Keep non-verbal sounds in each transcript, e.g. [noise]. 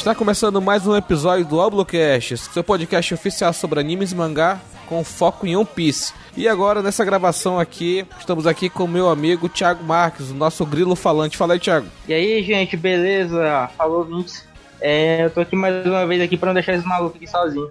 Está começando mais um episódio do Oblocast, seu podcast oficial sobre animes e mangá com foco em One Piece. E agora, nessa gravação aqui, estamos aqui com o meu amigo Thiago Marques, o nosso grilo falante. Fala aí, Thiago. E aí, gente, beleza? Falou, Vintes. É, eu tô aqui mais uma vez aqui pra não deixar esse maluco aqui sozinho.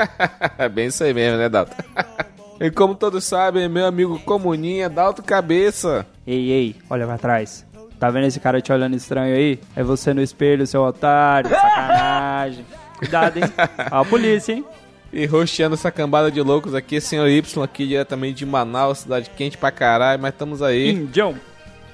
[laughs] é bem isso aí mesmo, né, Dalton? [laughs] e como todos sabem, meu amigo Comuninha, Dalton Cabeça. Ei, ei, olha pra trás. Tá vendo esse cara te olhando estranho aí? É você no espelho, seu otário, [laughs] sacanagem. Cuidado, hein? Ó a polícia, hein? E rosteando essa cambada de loucos aqui, senhor Y aqui diretamente de Manaus, cidade quente pra caralho, mas estamos aí. Indião.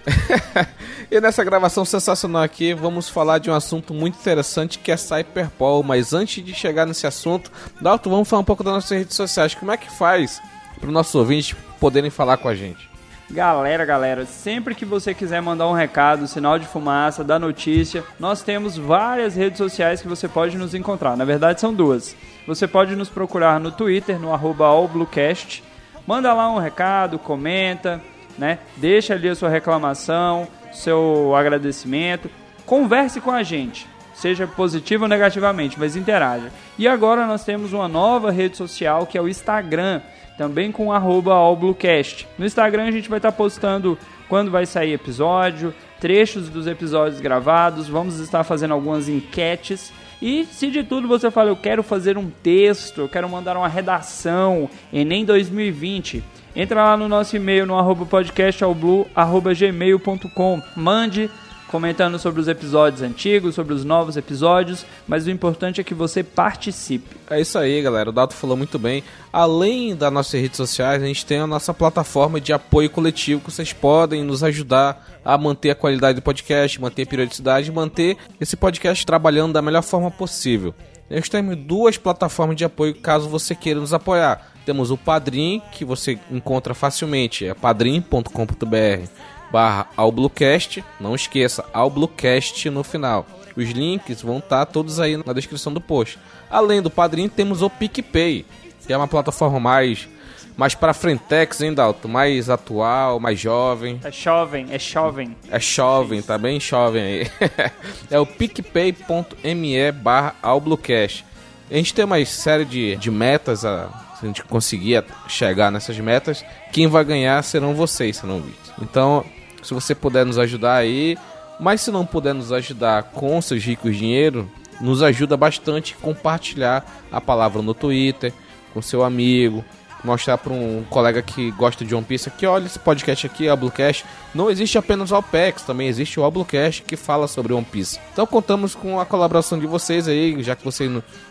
[laughs] e nessa gravação sensacional aqui, vamos falar de um assunto muito interessante que é Cyberpol. Mas antes de chegar nesse assunto, Dalton, vamos falar um pouco das nossas redes sociais. Como é que faz para os nossos ouvintes poderem falar com a gente? Galera, galera, sempre que você quiser mandar um recado, sinal de fumaça, dar notícia, nós temos várias redes sociais que você pode nos encontrar. Na verdade, são duas. Você pode nos procurar no Twitter, no allbluecast. Manda lá um recado, comenta, né? Deixa ali a sua reclamação, seu agradecimento. Converse com a gente, seja positivo ou negativamente, mas interaja. E agora nós temos uma nova rede social que é o Instagram também com @allbluecast. No Instagram a gente vai estar tá postando quando vai sair episódio, trechos dos episódios gravados, vamos estar fazendo algumas enquetes. E se de tudo você fala, eu quero fazer um texto, eu quero mandar uma redação, Enem 2020, entra lá no nosso e-mail no arroba podcastalblue.gmail.com, mande comentando sobre os episódios antigos, sobre os novos episódios, mas o importante é que você participe. É isso aí, galera. O Dato falou muito bem. Além das nossas redes sociais, a gente tem a nossa plataforma de apoio coletivo que vocês podem nos ajudar a manter a qualidade do podcast, manter a periodicidade, manter esse podcast trabalhando da melhor forma possível. Nós temos duas plataformas de apoio caso você queira nos apoiar. Temos o Padrim, que você encontra facilmente, é padrim.com.br barra Albluecast. Não esqueça, Albluecast no final. Os links vão estar tá todos aí na descrição do post. Além do Padrim, temos o PicPay, que é uma plataforma mais mais para frentex, hein, Dalton? Mais atual, mais jovem. É jovem, é jovem. É jovem, tá bem jovem aí. [laughs] é o picpay.me barra Albluecast. A gente tem uma série de, de metas, a, se a gente conseguir chegar nessas metas, quem vai ganhar serão vocês, se não vi. Então, se você puder nos ajudar aí, mas se não puder nos ajudar com seus ricos dinheiro, nos ajuda bastante compartilhar a palavra no Twitter, com seu amigo, mostrar para um colega que gosta de One Piece aqui, olha esse podcast aqui, o Bluecast. Não existe apenas o Alpex, também existe o Bluecast que fala sobre One Piece. Então contamos com a colaboração de vocês aí, já que vocês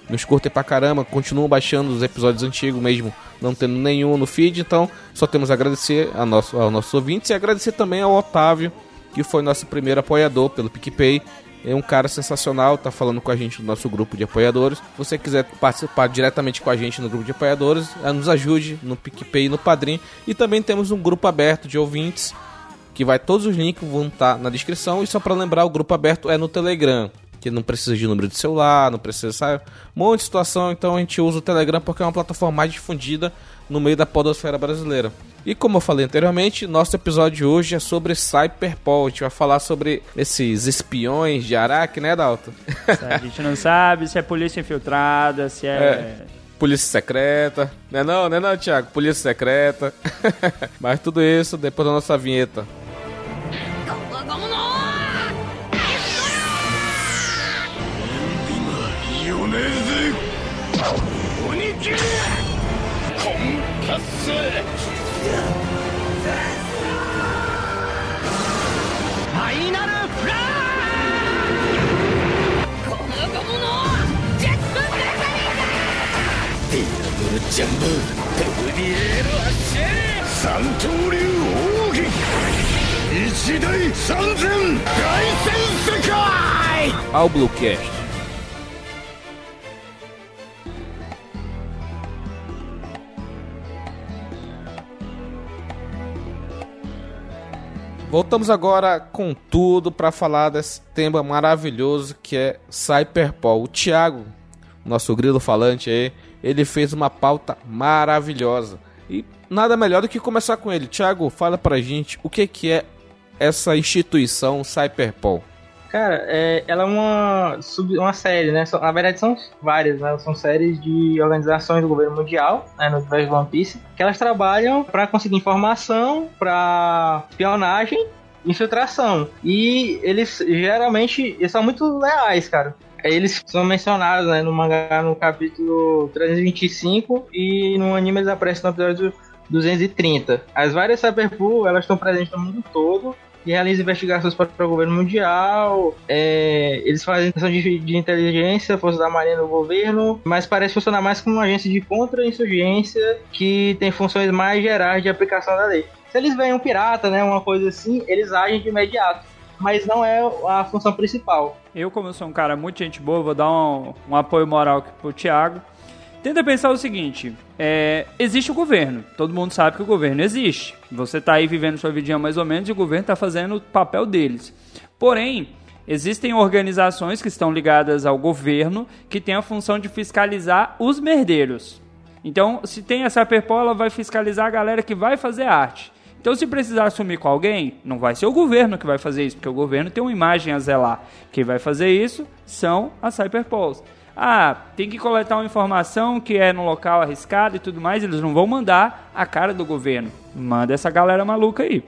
nos curtem pra caramba, continuam baixando os episódios antigos mesmo, não tendo nenhum no feed, então só temos a agradecer a nosso, aos nossos ouvintes e agradecer também ao Otávio, que foi nosso primeiro apoiador pelo PicPay é um cara sensacional, tá falando com a gente no nosso grupo de apoiadores. Se você quiser participar diretamente com a gente no grupo de apoiadores, eh, nos ajude no PicPay e no Padrim. E também temos um grupo aberto de ouvintes, que vai todos os links vão estar tá na descrição. E só para lembrar, o grupo aberto é no Telegram, que não precisa de número de celular, não precisa, sabe? Um monte de situação, então a gente usa o Telegram porque é uma plataforma mais difundida no meio da podosfera brasileira. E como eu falei anteriormente, nosso episódio de hoje é sobre Cyberpol. A gente vai falar sobre esses espiões de Araque, né, Dalton? A gente não sabe se é polícia infiltrada, se é... é polícia secreta. Não é não, não é não, Thiago? Polícia secreta. [laughs] Mas tudo isso depois da nossa vinheta. ァイナルフラージェットリン！だディアブルジャンブリエールアッシェ三刀流奥義一大三千大戦世界ブロ Voltamos agora com tudo para falar desse tema maravilhoso que é Cyberpol. O Thiago, nosso grilo falante aí, ele fez uma pauta maravilhosa. E nada melhor do que começar com ele. Thiago, fala pra gente o que, que é essa instituição Cyberpol. Cara, é, ela é uma, sub, uma série, né? Na verdade são várias, né? São séries de organizações do governo mundial, né? No universo do One Piece, que elas trabalham para conseguir informação, para espionagem infiltração. E eles geralmente eles são muito leais, cara. Eles são mencionados né, no mangá no capítulo 325 e no anime eles aparecem no episódio 230. As várias Cyberpool, elas estão presentes no mundo todo e realizam investigações para o governo mundial. É, eles fazem questão de, de, inteligência, força da marinha do governo, mas parece funcionar mais como uma agência de contra-insurgência que tem funções mais gerais de aplicação da lei. Se eles veem um pirata, né, uma coisa assim, eles agem de imediato mas não é a função principal. Eu, como eu sou um cara muito gente boa, vou dar um, um apoio moral aqui pro Thiago. Tenta pensar o seguinte: é, existe o governo, todo mundo sabe que o governo existe. Você está aí vivendo sua vidinha mais ou menos e o governo está fazendo o papel deles. Porém, existem organizações que estão ligadas ao governo que têm a função de fiscalizar os merdeiros. Então, se tem essa Perpol, ela vai fiscalizar a galera que vai fazer arte. Então, se precisar assumir com alguém, não vai ser o governo que vai fazer isso, porque o governo tem uma imagem a zelar. Quem vai fazer isso são as Cyberpols. Ah, tem que coletar uma informação que é no local arriscado e tudo mais, eles não vão mandar a cara do governo. Manda essa galera maluca aí.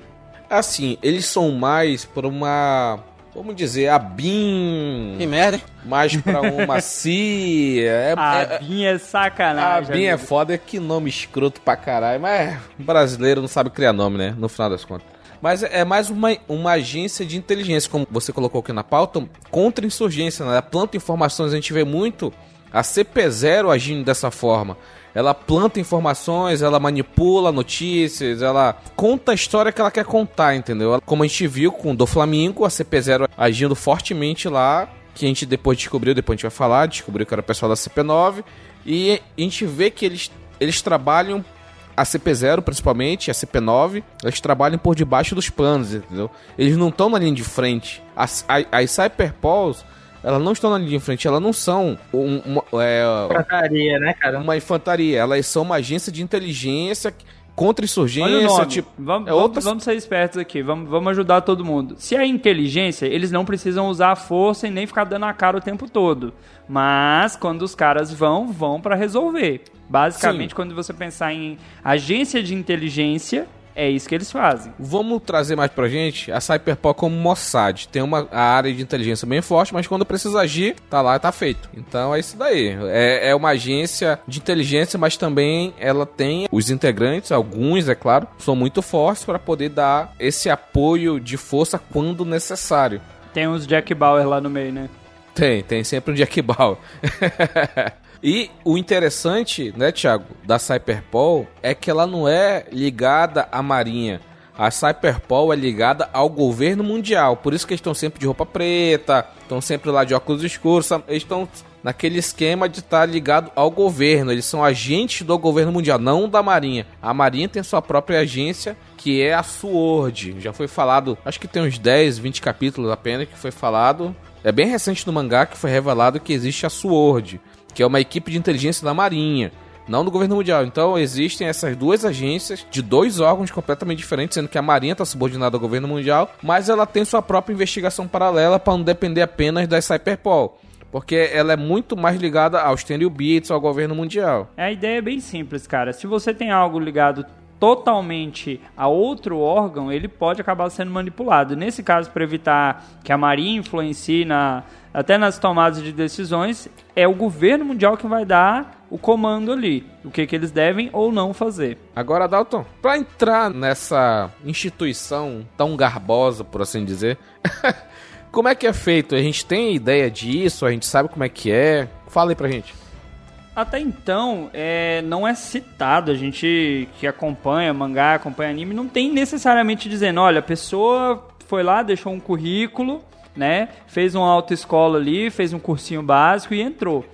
Assim, eles são mais por uma vamos dizer, a BIM. Que merda, hein? Mais pra [laughs] uma CIA. É, a é, BIM é sacanagem. A BIM é foda, que nome escroto pra caralho. Mas brasileiro não sabe criar nome, né? No final das contas. Mas é mais uma, uma agência de inteligência, como você colocou aqui na pauta, contra insurgência, né? Ela planta informações, a gente vê muito a CP0 agindo dessa forma. Ela planta informações, ela manipula notícias, ela conta a história que ela quer contar, entendeu? Como a gente viu com o do Flamengo, a CP0 agindo fortemente lá, que a gente depois descobriu, depois a gente vai falar, descobriu que era o pessoal da CP9, e a gente vê que eles, eles trabalham a CP0 principalmente, a CP9, eles trabalham por debaixo dos panos, entendeu? Eles não estão na linha de frente. As, as, as Cyberpols, elas não estão na linha de frente, elas não são um, uma, é, infantaria, né, cara? Uma infantaria, elas são uma agência de inteligência contra insurgência, tipo, vamos, é outras... vamos, ser espertos aqui, vamos, vamos ajudar todo mundo. Se é inteligência, eles não precisam usar a força e nem ficar dando a cara o tempo todo. Mas quando os caras vão, vão para resolver. Basicamente, Sim. quando você pensar em agência de inteligência, é isso que eles fazem. Vamos trazer mais pra gente a Cyberpunk como Mossad. Tem uma área de inteligência bem forte, mas quando precisa agir, tá lá e tá feito. Então é isso daí. É, é uma agência de inteligência, mas também ela tem os integrantes, alguns, é claro, são muito fortes para poder dar esse apoio de força quando necessário. Tem uns Jack Bauer lá no meio, né? Tem, tem sempre um Jack Bauer. [laughs] E o interessante, né, Thiago, da Cyberpol é que ela não é ligada à Marinha. A Cyberpol é ligada ao governo mundial. Por isso que eles estão sempre de roupa preta, estão sempre lá de óculos escuros. Eles estão naquele esquema de estar ligado ao governo. Eles são agentes do governo mundial, não da Marinha. A Marinha tem sua própria agência, que é a SWORD. Já foi falado, acho que tem uns 10, 20 capítulos apenas que foi falado. É bem recente no mangá que foi revelado que existe a SWORD que é uma equipe de inteligência da Marinha, não do governo mundial. Então existem essas duas agências de dois órgãos completamente diferentes, sendo que a Marinha está subordinada ao governo mundial, mas ela tem sua própria investigação paralela para não depender apenas da Cyberpol. Porque ela é muito mais ligada aos Tenryu Beats, ao governo mundial. A ideia é bem simples, cara. Se você tem algo ligado totalmente a outro órgão, ele pode acabar sendo manipulado. Nesse caso, para evitar que a Marinha influencie na, até nas tomadas de decisões, é o governo mundial que vai dar o comando ali, o que, que eles devem ou não fazer. Agora, Dalton, para entrar nessa instituição tão garbosa, por assim dizer, [laughs] como é que é feito? A gente tem ideia disso? A gente sabe como é que é? Fala aí pra gente. Até então, é, não é citado. A gente que acompanha mangá, acompanha anime, não tem necessariamente dizendo: olha, a pessoa foi lá, deixou um currículo, né? Fez uma autoescola ali, fez um cursinho básico e entrou.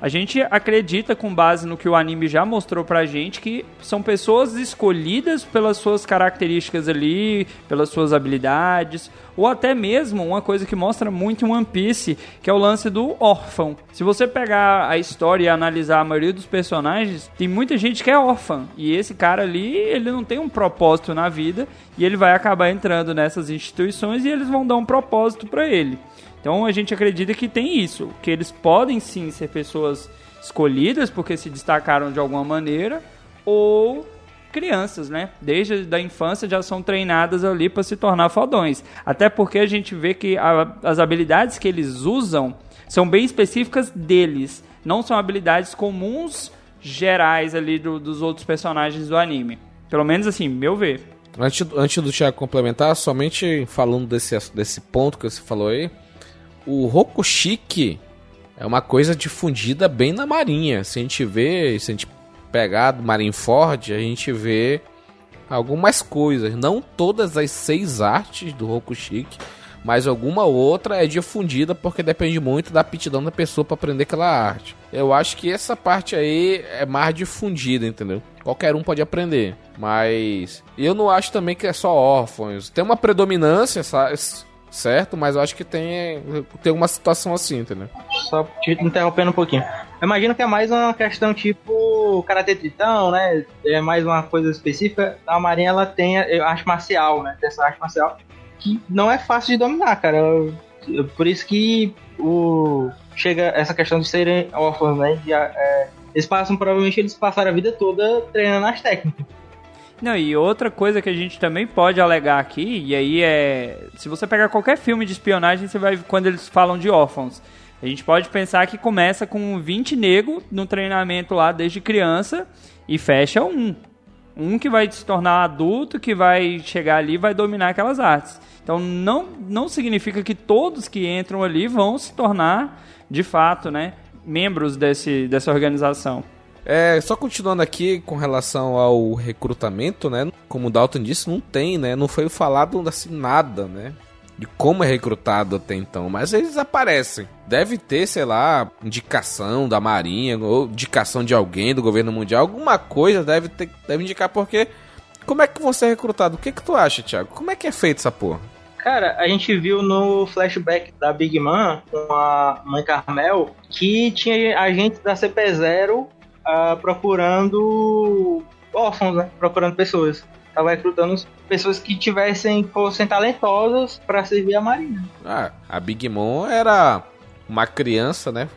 A gente acredita, com base no que o anime já mostrou pra gente, que são pessoas escolhidas pelas suas características ali, pelas suas habilidades, ou até mesmo uma coisa que mostra muito em One Piece, que é o lance do órfão. Se você pegar a história e analisar a maioria dos personagens, tem muita gente que é órfã, e esse cara ali, ele não tem um propósito na vida, e ele vai acabar entrando nessas instituições e eles vão dar um propósito para ele. Então a gente acredita que tem isso, que eles podem sim ser pessoas escolhidas porque se destacaram de alguma maneira, ou crianças, né? Desde a infância já são treinadas ali para se tornar fodões. Até porque a gente vê que a, as habilidades que eles usam são bem específicas deles, não são habilidades comuns gerais ali do, dos outros personagens do anime. Pelo menos assim, meu ver. Antes, antes do Thiago complementar, somente falando desse, desse ponto que você falou aí, o Rokushiki é uma coisa difundida bem na marinha. Se a gente vê, se a gente pegar do Marineford, a gente vê algumas coisas. Não todas as seis artes do Rokushiki, mas alguma outra é difundida porque depende muito da aptidão da pessoa para aprender aquela arte. Eu acho que essa parte aí é mais difundida, entendeu? Qualquer um pode aprender, mas eu não acho também que é só órfãos. Tem uma predominância, sabe? Certo? Mas eu acho que tem, tem uma situação assim, entendeu? Só te interrompendo um pouquinho. Eu imagino que é mais uma questão tipo Karate Tritão, né? É mais uma coisa específica. A Marinha, ela tem arte marcial, né? Tem essa arte marcial que não é fácil de dominar, cara. Por isso que o chega essa questão de serem órfãos, né? De, é, eles passam, provavelmente, eles passaram a vida toda treinando as técnicas. Não, e outra coisa que a gente também pode alegar aqui, e aí é. Se você pegar qualquer filme de espionagem, você vai. Quando eles falam de órfãos. A gente pode pensar que começa com 20 negros no treinamento lá desde criança e fecha um. Um que vai se tornar adulto, que vai chegar ali e vai dominar aquelas artes. Então não, não significa que todos que entram ali vão se tornar, de fato, né, membros desse, dessa organização. É, só continuando aqui com relação ao recrutamento, né? Como o Dalton disse, não tem, né? Não foi falado assim nada, né? De como é recrutado até então, mas eles aparecem. Deve ter, sei lá, indicação da Marinha ou indicação de alguém do governo mundial, alguma coisa deve ter, deve indicar porque como é que vão ser recrutados? O que que tu acha, Thiago? Como é que é feito essa porra? Cara, a gente viu no flashback da Big Man com a Mãe Carmel que tinha agentes da CP0 uh, procurando órfãos, né? Procurando pessoas. Tava recrutando pessoas que tivessem, fossem talentosas para servir a marinha. Ah, a Big Mom era uma criança, né?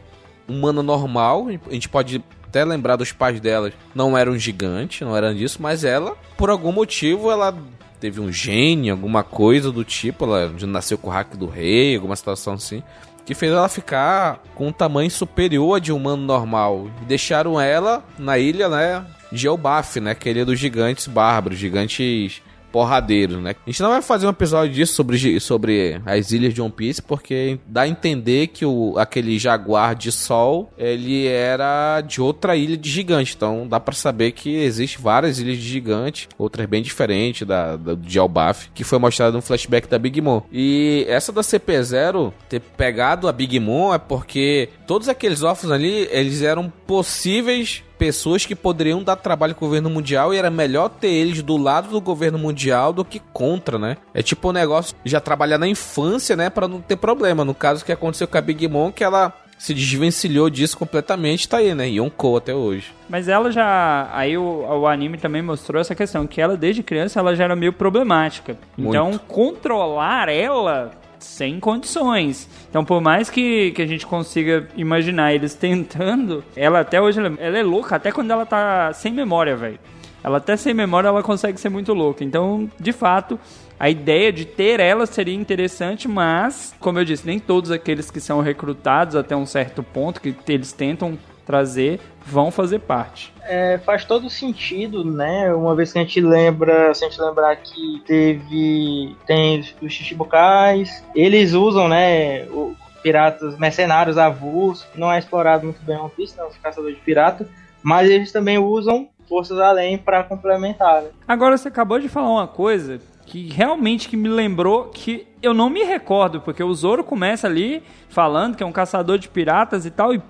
Humana normal. A gente pode até lembrar dos pais dela. Não eram um gigante, não eram disso, mas ela, por algum motivo, ela teve um gene, alguma coisa do tipo. Ela nasceu com o hack do rei, alguma situação assim que fez ela ficar com um tamanho superior a de um humano normal. Deixaram ela na ilha, né, de Elbaf, né, que é a ilha dos gigantes bárbaros, gigantes porradeiro, né? A gente não vai fazer um episódio disso sobre, sobre as ilhas de One Piece, porque dá a entender que o, aquele jaguar de sol, ele era de outra ilha de gigante. Então dá para saber que existe várias ilhas de gigante, outras bem diferentes da, da de Albaf, que foi mostrado no flashback da Big Mom. E essa da CP0 ter pegado a Big Mom é porque todos aqueles órfãos ali, eles eram possíveis pessoas que poderiam dar trabalho ao governo mundial e era melhor ter eles do lado do governo mundial do que contra, né? É tipo um negócio já trabalhar na infância, né, para não ter problema. No caso que aconteceu com a Big Mom, que ela se desvencilhou disso completamente, tá aí, né? Yonkou até hoje. Mas ela já. Aí o, o anime também mostrou essa questão, que ela desde criança ela já era meio problemática. Muito. Então, controlar ela sem condições. Então, por mais que, que a gente consiga imaginar eles tentando, ela até hoje ela é louca, até quando ela tá sem memória, velho. Ela até sem memória ela consegue ser muito louca. Então, de fato, a ideia de ter ela seria interessante, mas, como eu disse, nem todos aqueles que são recrutados até um certo ponto, que eles tentam trazer, vão fazer parte. É, faz todo sentido, né? Uma vez que a gente lembra, se a gente lembrar que teve tem os Chichibukais, eles usam, né, o, piratas mercenários avulsos, não é explorado muito bem One Piece, não, os caçadores de pirata, mas eles também usam forças além para complementar. Né? Agora você acabou de falar uma coisa que realmente que me lembrou que eu não me recordo, porque o Zoro começa ali falando que é um caçador de piratas e tal, e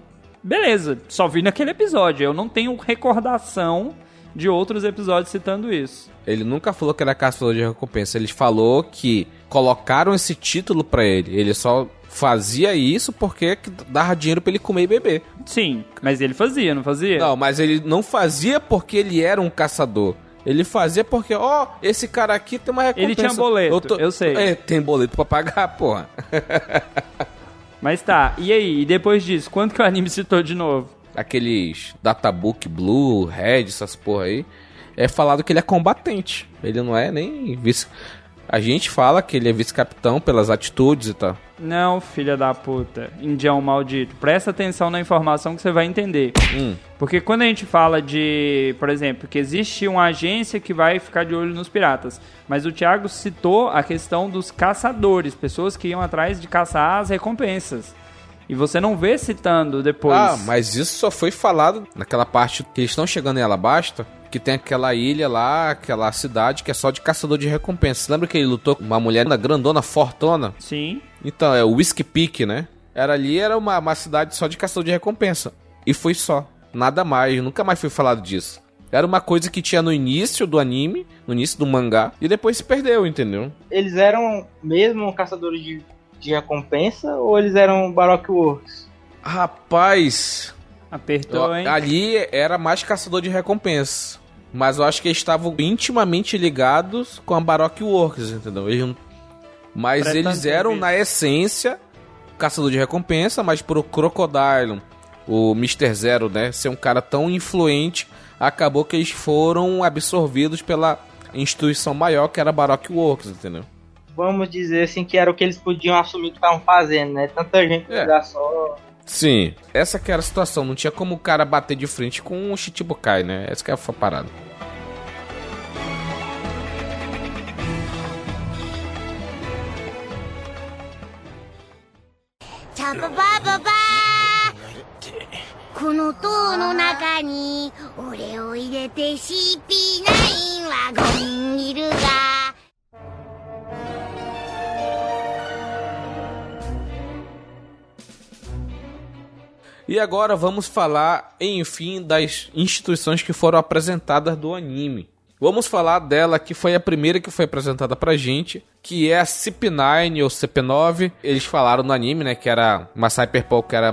beleza, só vi naquele episódio. Eu não tenho recordação de outros episódios citando isso. Ele nunca falou que era caçador de recompensa. Ele falou que colocaram esse título pra ele. Ele só fazia isso porque dava dinheiro pra ele comer e beber. Sim, mas ele fazia, não fazia? Não, mas ele não fazia porque ele era um caçador. Ele fazia porque, ó, esse cara aqui tem uma recompensa. Ele tinha boleto, eu, tô... eu sei. É, tem boleto pra pagar, porra. [laughs] Mas tá, e aí? E depois disso, quanto que o anime citou de novo? Aqueles Databook Blue, Red, essas porra aí. É falado que ele é combatente. Ele não é nem vice. A gente fala que ele é vice-capitão pelas atitudes e tal. Não, filha da puta. Indião maldito. Presta atenção na informação que você vai entender. Hum. Porque quando a gente fala de, por exemplo, que existe uma agência que vai ficar de olho nos piratas, mas o Thiago citou a questão dos caçadores, pessoas que iam atrás de caçar as recompensas. E você não vê citando depois. Ah, mas isso só foi falado naquela parte que eles estão chegando em Alabasta, que tem aquela ilha lá, aquela cidade que é só de caçador de recompensas. Lembra que ele lutou com uma mulher grandona, fortona? Sim. Então, é o Whiskey Peak, né? Era ali, era uma, uma cidade só de caçador de recompensa. E foi só. Nada mais, nunca mais foi falado disso. Era uma coisa que tinha no início do anime, no início do mangá, e depois se perdeu, entendeu? Eles eram mesmo caçadores de, de recompensa ou eles eram Baroque Works? Rapaz. Apertou, hein? Ali era mais caçador de recompensa. Mas eu acho que eles estavam intimamente ligados com a Baroque Works, entendeu? Eles Mas eles eram, na essência, caçador de recompensa, mas pro Crocodile, o Mr. Zero, né, ser um cara tão influente, acabou que eles foram absorvidos pela instituição maior que era a Baroque Works, entendeu? Vamos dizer assim que era o que eles podiam assumir que estavam fazendo, né? Tanta gente é. só. Sim, essa que era a situação. Não tinha como o cara bater de frente com o Shichibukai, né? Essa que era a parada. Tchau, この塔の中に俺を入れて CP9 は5人いるが E agora vamos falar, enfim, das instituições que foram apresentadas do anime. Vamos falar dela que foi a primeira que foi apresentada pra gente, que é a CP9 ou CP9. Eles falaram no anime, né, que era uma Cyberpunk que era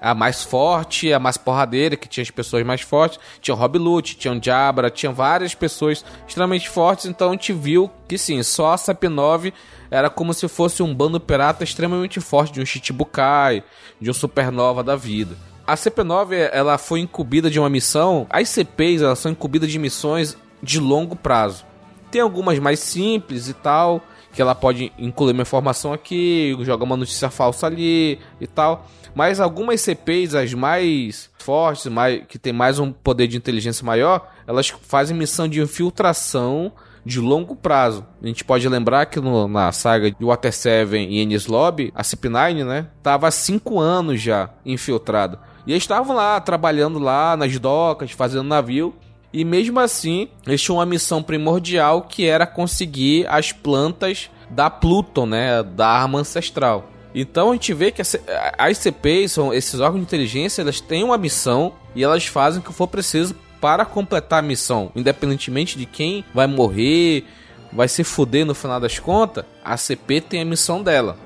a mais forte, a mais porradeira, que tinha as pessoas mais fortes. Tinha o Rob Lute, tinha o Jabra, tinha várias pessoas extremamente fortes. Então a gente viu que sim, só a CP9 era como se fosse um bando pirata extremamente forte de um Chichibukai, de um Supernova da vida. A CP9 ela foi incumbida de uma missão. As CPs elas são incumbidas de missões de longo prazo. Tem algumas mais simples e tal, que ela pode incluir uma informação aqui, jogar uma notícia falsa ali e tal. Mas algumas CPs, as mais fortes, mais, que tem mais um poder de inteligência maior, elas fazem missão de infiltração de longo prazo. A gente pode lembrar que no, na saga de Water 7 e Ennis Lobby, a CP9, né, tava há 5 anos já infiltrado. E eles estavam lá, trabalhando lá nas docas, fazendo navio. E mesmo assim, eles tinham uma missão primordial que era conseguir as plantas da Pluton, né, da arma ancestral. Então a gente vê que as CPs, são esses órgãos de inteligência, elas têm uma missão e elas fazem o que for preciso para completar a missão, independentemente de quem vai morrer, vai se fuder no final das contas, a CP tem a missão dela.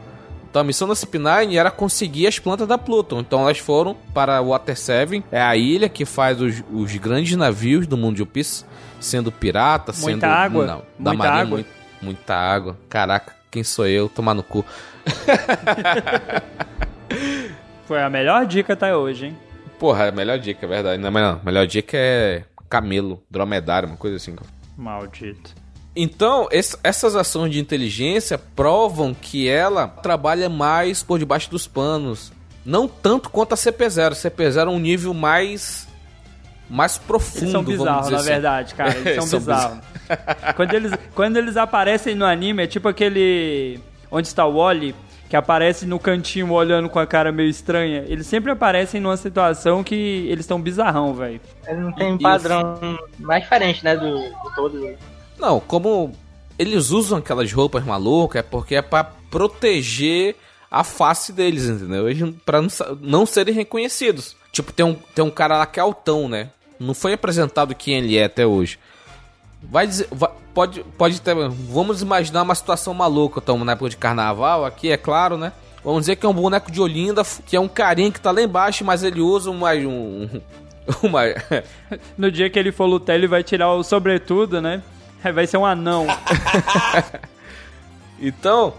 Então a missão da CP9 era conseguir as plantas da Pluton. Então elas foram para Water 7, é a ilha que faz os, os grandes navios do mundo de Piece, sendo pirata, muita sendo água, não, da muita marinha, água. Muito, muita água. Caraca, quem sou eu? Tomar no cu. [laughs] Foi a melhor dica até hoje, hein? Porra, é a melhor dica, é verdade. Não, mas não, a melhor dica é camelo, dromedário, uma coisa assim. Maldito. Então, essas ações de inteligência provam que ela trabalha mais por debaixo dos panos. Não tanto quanto a CP0. CP0 é um nível mais mais profundo, eles são bizarros, na assim. verdade, cara. Eles [laughs] são, são bizarros. quando, eles, quando eles aparecem no anime, é tipo aquele... Onde está o Wally, que aparece no cantinho olhando com a cara meio estranha. Eles sempre aparecem numa situação que eles estão bizarrão, velho. Eles não tem um padrão mais diferente, né, do, do todo. Não, como eles usam aquelas roupas malucas, é porque é para proteger a face deles, entendeu? Eles, pra não, não serem reconhecidos. Tipo, tem um, tem um cara lá que é altão, né? Não foi apresentado quem ele é até hoje. Vai dizer. Vai, pode, pode ter. Vamos imaginar uma situação maluca. Estamos na época de carnaval aqui, é claro, né? Vamos dizer que é um boneco de Olinda, que é um carinha que tá lá embaixo, mas ele usa uma. Um, [laughs] uma... no dia que ele for lutar, ele vai tirar o sobretudo, né? Vai ser um anão. [laughs] então,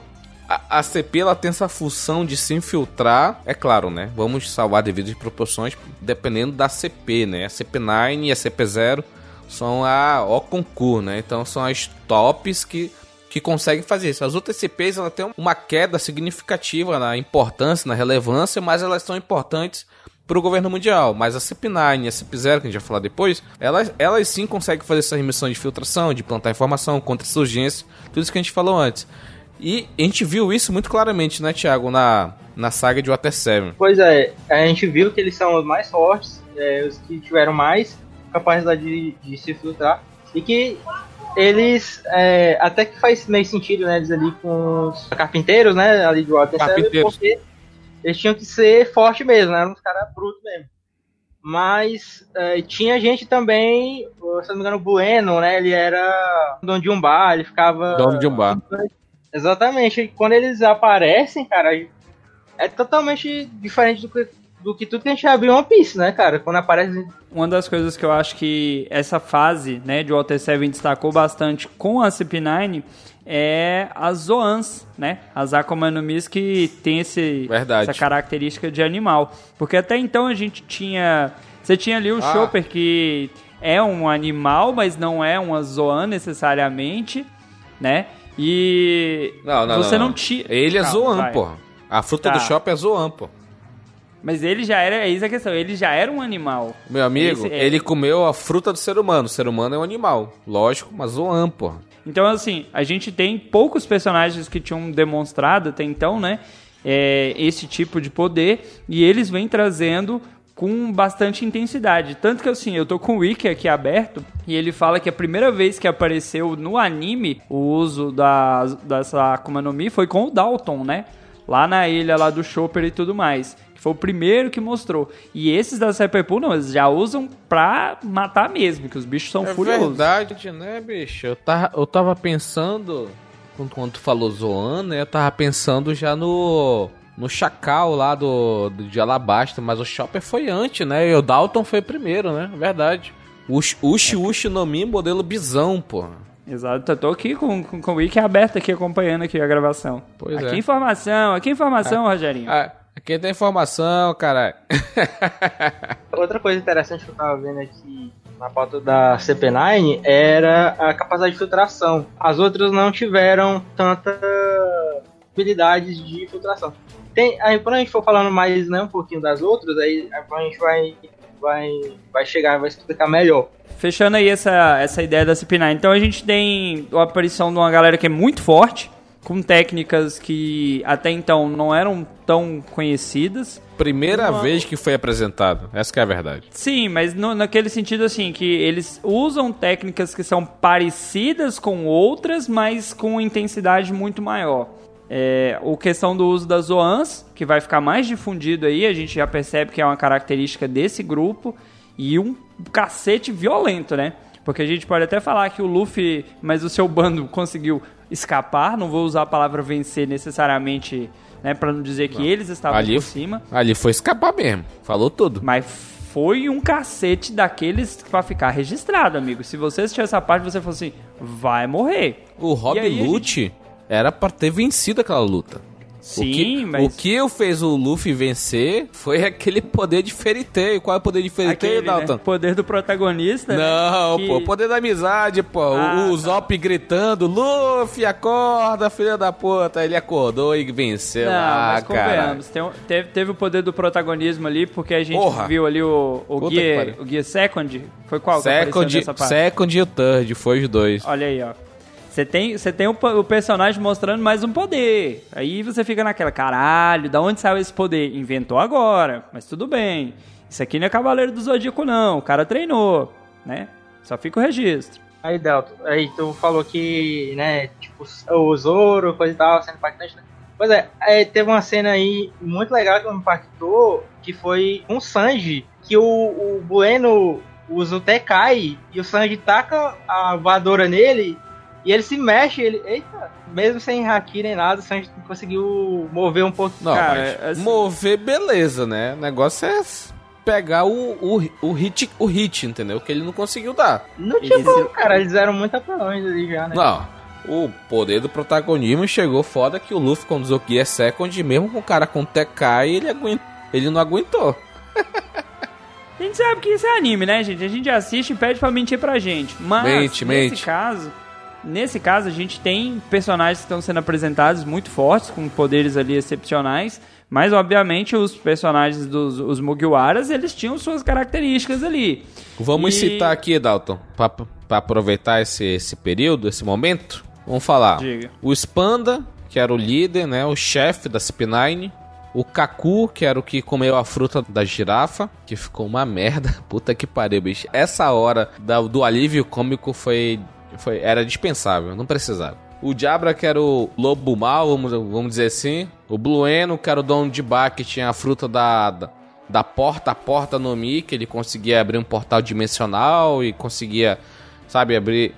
a, a, CP ela tem essa função de se infiltrar, é claro, né? Vamos salvar devido proporções, dependendo da CP, né? A CP9 e a CP0 são a o concurso, né? Então são as tops que que conseguem fazer isso. As outras CPs ela tem uma queda significativa na importância, na relevância, mas elas são importantes para o governo mundial. Mas a CP9 e a CP0, que a gente vai falar depois, elas, elas sim conseguem fazer essa remissão de filtração, de plantar informação, contra-insurgência, tudo isso que a gente falou antes. E a gente viu isso muito claramente, né, Thiago, na, na saga de Water 7. Pois é, a gente viu que eles são os mais fortes, é, os que tiveram mais capacidade de, de se filtrar, e que eles é, até que faz meio sentido, né? Eles ali com os carpinteiros, né? Ali de Water porque eles tinham que ser forte mesmo, né? Eram uns caras brutos mesmo. Mas é, tinha gente também, se não me engano, o Bueno, né? Ele era dono de um bar, ele ficava. Dono de um bar. Exatamente. E quando eles aparecem, cara, é totalmente diferente do que do que tudo que a gente abriu One Piece, né, cara? Quando aparece. Uma das coisas que eu acho que essa fase, né, de Water 7 destacou bastante com a CP9 é as Zoans, né? As Akuma no Mis que tem esse, essa característica de animal. Porque até então a gente tinha. Você tinha ali o ah. Chopper que é um animal, mas não é uma Zoan necessariamente, né? E. Não, não, você não, não. tinha. Ele é Zoan, porra. A fruta tá. do Chopper é Zoan, pô. Mas ele já era, é isso a questão, ele já era um animal. Meu amigo, Esse, é... ele comeu a fruta do ser humano. O ser humano é um animal. Lógico, mas Zoan, porra. Então, assim, a gente tem poucos personagens que tinham demonstrado até então, né? É, esse tipo de poder. E eles vêm trazendo com bastante intensidade. Tanto que assim, eu tô com o wiki aqui aberto e ele fala que a primeira vez que apareceu no anime o uso da, dessa Akuma no Mi foi com o Dalton, né? Lá na ilha lá do Chopper e tudo mais. Foi o primeiro que mostrou. E esses da Sepepul, não, eles já usam pra matar mesmo, que os bichos são é furiosos. É verdade, né, bicho? Eu tava, eu tava pensando, quando, tu falou zoando, né, eu tava pensando já no no Chacal lá do, do de Alabasta, mas o Chopper foi antes, né? E o Dalton foi primeiro, né? Verdade. Ushi Ushi, Ushi no Mi modelo bisão, pô. Exato, eu tô aqui com, com, com o wiki aberto aqui, acompanhando aqui a gravação. Pois aqui é. informação, aqui informação, ah, Rogerinho. Ah, Aqui tem informação, caralho. [laughs] Outra coisa interessante que eu tava vendo aqui na pauta da CP9 era a capacidade de filtração. As outras não tiveram tanta habilidades de filtração. Tem, aí quando a gente for falando mais né, um pouquinho das outras, aí a gente vai, vai, vai chegar, vai explicar melhor. Fechando aí essa, essa ideia da CP9. Então a gente tem a aparição de uma galera que é muito forte, com técnicas que até então não eram tão conhecidas. Primeira Uma... vez que foi apresentado, essa é a verdade. Sim, mas no, naquele sentido assim, que eles usam técnicas que são parecidas com outras, mas com intensidade muito maior. É, o questão do uso das Zoans, que vai ficar mais difundido aí, a gente já percebe que é uma característica desse grupo, e um cacete violento, né? Porque a gente pode até falar que o Luffy, mas o seu bando conseguiu escapar, não vou usar a palavra vencer necessariamente, né, para não dizer que não. eles estavam ali, por cima. Ali foi escapar mesmo, falou tudo. Mas foi um cacete daqueles para ficar registrado, amigo. Se você assistir essa parte, você falou assim, vai morrer. O Rob Lute gente... era para ter vencido aquela luta. Sim, o que, mas... O que fez o Luffy vencer foi aquele poder de Fairy Qual é o poder de Tail, né? Dalton? Né? Poder do protagonista, né? Não, né? pô, poder da amizade, pô. Ah, o, o tá. Zop gritando, Luffy, acorda, filha da puta. Ele acordou e venceu. Não, ah, mas cara. Teve, teve o poder do protagonismo ali, porque a gente Porra. viu ali o, o, guia, o guia Second. Foi qual second, que Second e o Third, foi os dois. Olha aí, ó. Você tem, você tem o, o, personagem mostrando mais um poder. Aí você fica naquela, caralho, da onde saiu esse poder? Inventou agora, mas tudo bem. Isso aqui não é Cavaleiro do Zodíaco, não. O cara treinou, né? Só fica o registro. Aí, Delto, aí tu falou que, né, tipo, o Zoro, coisa e tal, sendo impactante, né? Pois é, é, teve uma cena aí muito legal que me impactou, que foi um Sanji, que o, o Bueno usa o Tekai e o Sanji taca a voadora nele e ele se mexe, ele. Eita! Mesmo sem haki nem nada, o Sanji conseguiu mover um pouco. Não, Cara, é assim- mover, beleza, né? O negócio é pegar o, o, o hit, o hit, entendeu? Que ele não conseguiu dar. Não tinha Esse- como, cara. Eles eram muito apelões ali já, né? Não, o poder do protagonismo chegou foda que o Luffy quando usou Gear Second, mesmo com o cara com TK, ele, aguenta, ele não aguentou. A gente sabe que isso é anime, né, gente? A gente assiste e pede pra mentir pra gente. Mas, Mente, nesse mente. caso... Nesse caso, a gente tem personagens que estão sendo apresentados muito fortes, com poderes ali excepcionais, mas, obviamente, os personagens dos os Mugiwaras, eles tinham suas características ali. Vamos E- citar aqui, Dalton, pra aproveitar esse, esse período, esse momento. Vamos falar. Diga. O Spanda, que era o líder, né? O chefe da CP9. O Kaku, que era o que comeu a fruta da girafa, que ficou uma merda. [laughs] Puta que pariu, bicho. Essa hora da- do alívio cômico foi, foi era dispensável, não precisava. O Jabra, que era o lobo mal, vamos, vamos dizer assim. O Blueno, que era o dono de bar, que tinha a fruta da, da, da porta a porta no Mi, que ele conseguia abrir um portal dimensional e conseguia, sabe, abrir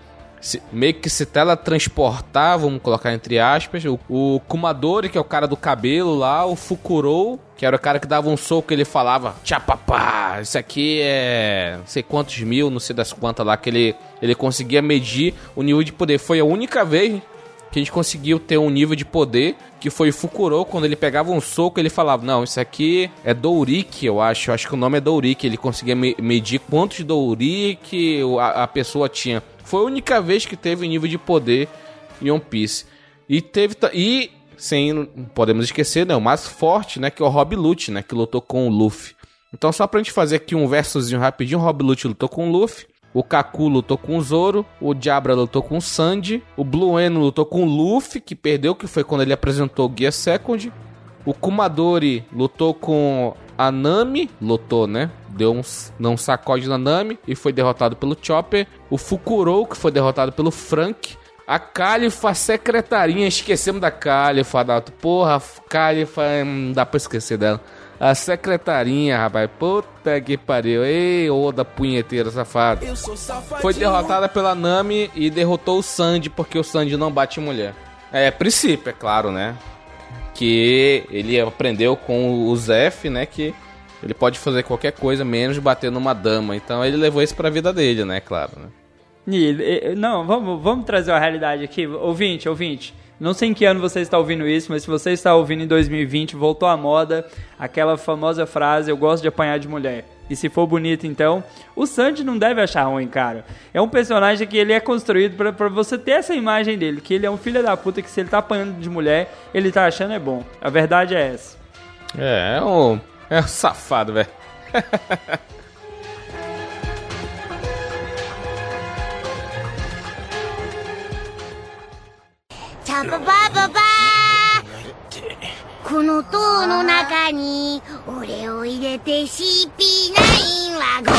se- meio que se teletransportar, vamos colocar entre aspas. O, o Kumadori, que é o cara do cabelo lá, o Fukurou, que era o cara que dava um soco ele falava Tchapapá, isso aqui é não sei quantos mil, não sei das quantas lá, que ele, ele conseguia medir o nível de poder. Foi a única vez que a gente conseguiu ter um nível de poder que foi o Fukurou, quando ele pegava um soco, ele falava, não, isso aqui é Douriki, eu acho, eu acho que o nome é Douriki, ele conseguia me- medir quantos Douriki o- a, a pessoa tinha. Foi a única vez que teve nível de poder em One Piece. E teve e sem podemos esquecer, né, o mais forte, né, que é o Rob Lute, né, que lutou com o Luffy. Então só pra gente fazer aqui um versozinho rapidinho, Rob Lute lutou com o Luffy, o Kaku lutou com o Zoro, o Diabra lutou com o Sandy, o Blue Eno lutou com o Luffy, que perdeu, que foi quando ele apresentou o Gear Second. O Kumadori lutou com a Nami, lutou, né? Deu um, um sacode na Nami e foi derrotado pelo Chopper. O Fukurou, que foi derrotado pelo Frank. A Califa, a secretarinha, esquecemos da Califa, Adalto. Porra, Califa, hum, não dá pra esquecer dela. A secretarinha, rapaz. Puta que pariu. Ei, Oda punheteira safado. Foi derrotada pela Nami e derrotou o Sandy, porque o Sandy não bate mulher. É, princípio, é claro, né? Que ele aprendeu com o Zef, né? Que ele pode fazer qualquer coisa menos bater numa dama. Então ele levou isso pra vida dele, né? Claro, né? E- não, vamos, vamos trazer uma realidade aqui. Ouvinte, ouvinte. Não sei em que ano você está ouvindo isso, mas se você está ouvindo em 2020, voltou à moda aquela famosa frase: Eu gosto de apanhar de mulher. E se for bonito, então, o Sanji não deve achar ruim, cara. É um personagem que ele é construído para você ter essa imagem dele, que ele é um filho da puta que se ele tá apanhando de mulher, ele tá achando é bom. A verdade é essa. É, é um, é um safado, velho. Tapa, この塔の中に俺を入れて CP9 ワゴ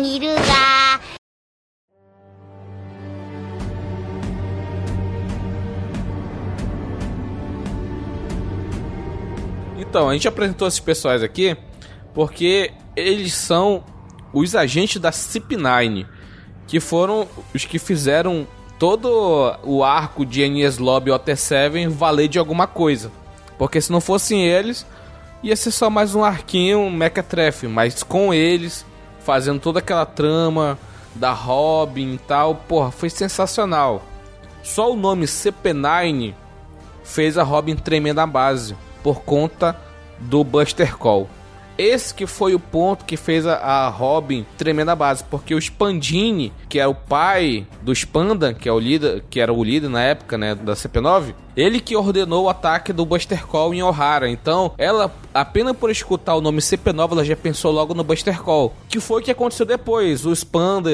ンいるが」 Então, a gente apresentou esses pessoais aqui porque eles são os agentes da CIP9, que foram os que fizeram todo o arco de Enies Lobby OT7 valer de alguma coisa. Porque se não fossem eles, ia ser só mais um arquinho, um Mequetrefe, mas com eles, fazendo toda aquela trama da Robin e tal, porra, foi sensacional. Só o nome CP9 fez a Robin tremer na base por conta do Buster Call. Esse que foi o ponto que fez a, Robin tremer na base, porque o Spandini, que era o pai do Spanda, que é o líder, que era o líder na época, né, da CP9, ele que ordenou o ataque do Buster Call em O'Hara. Então, ela apenas por escutar o nome CP9, ela já pensou logo no Buster Call. Que foi o que aconteceu depois. O Spanda,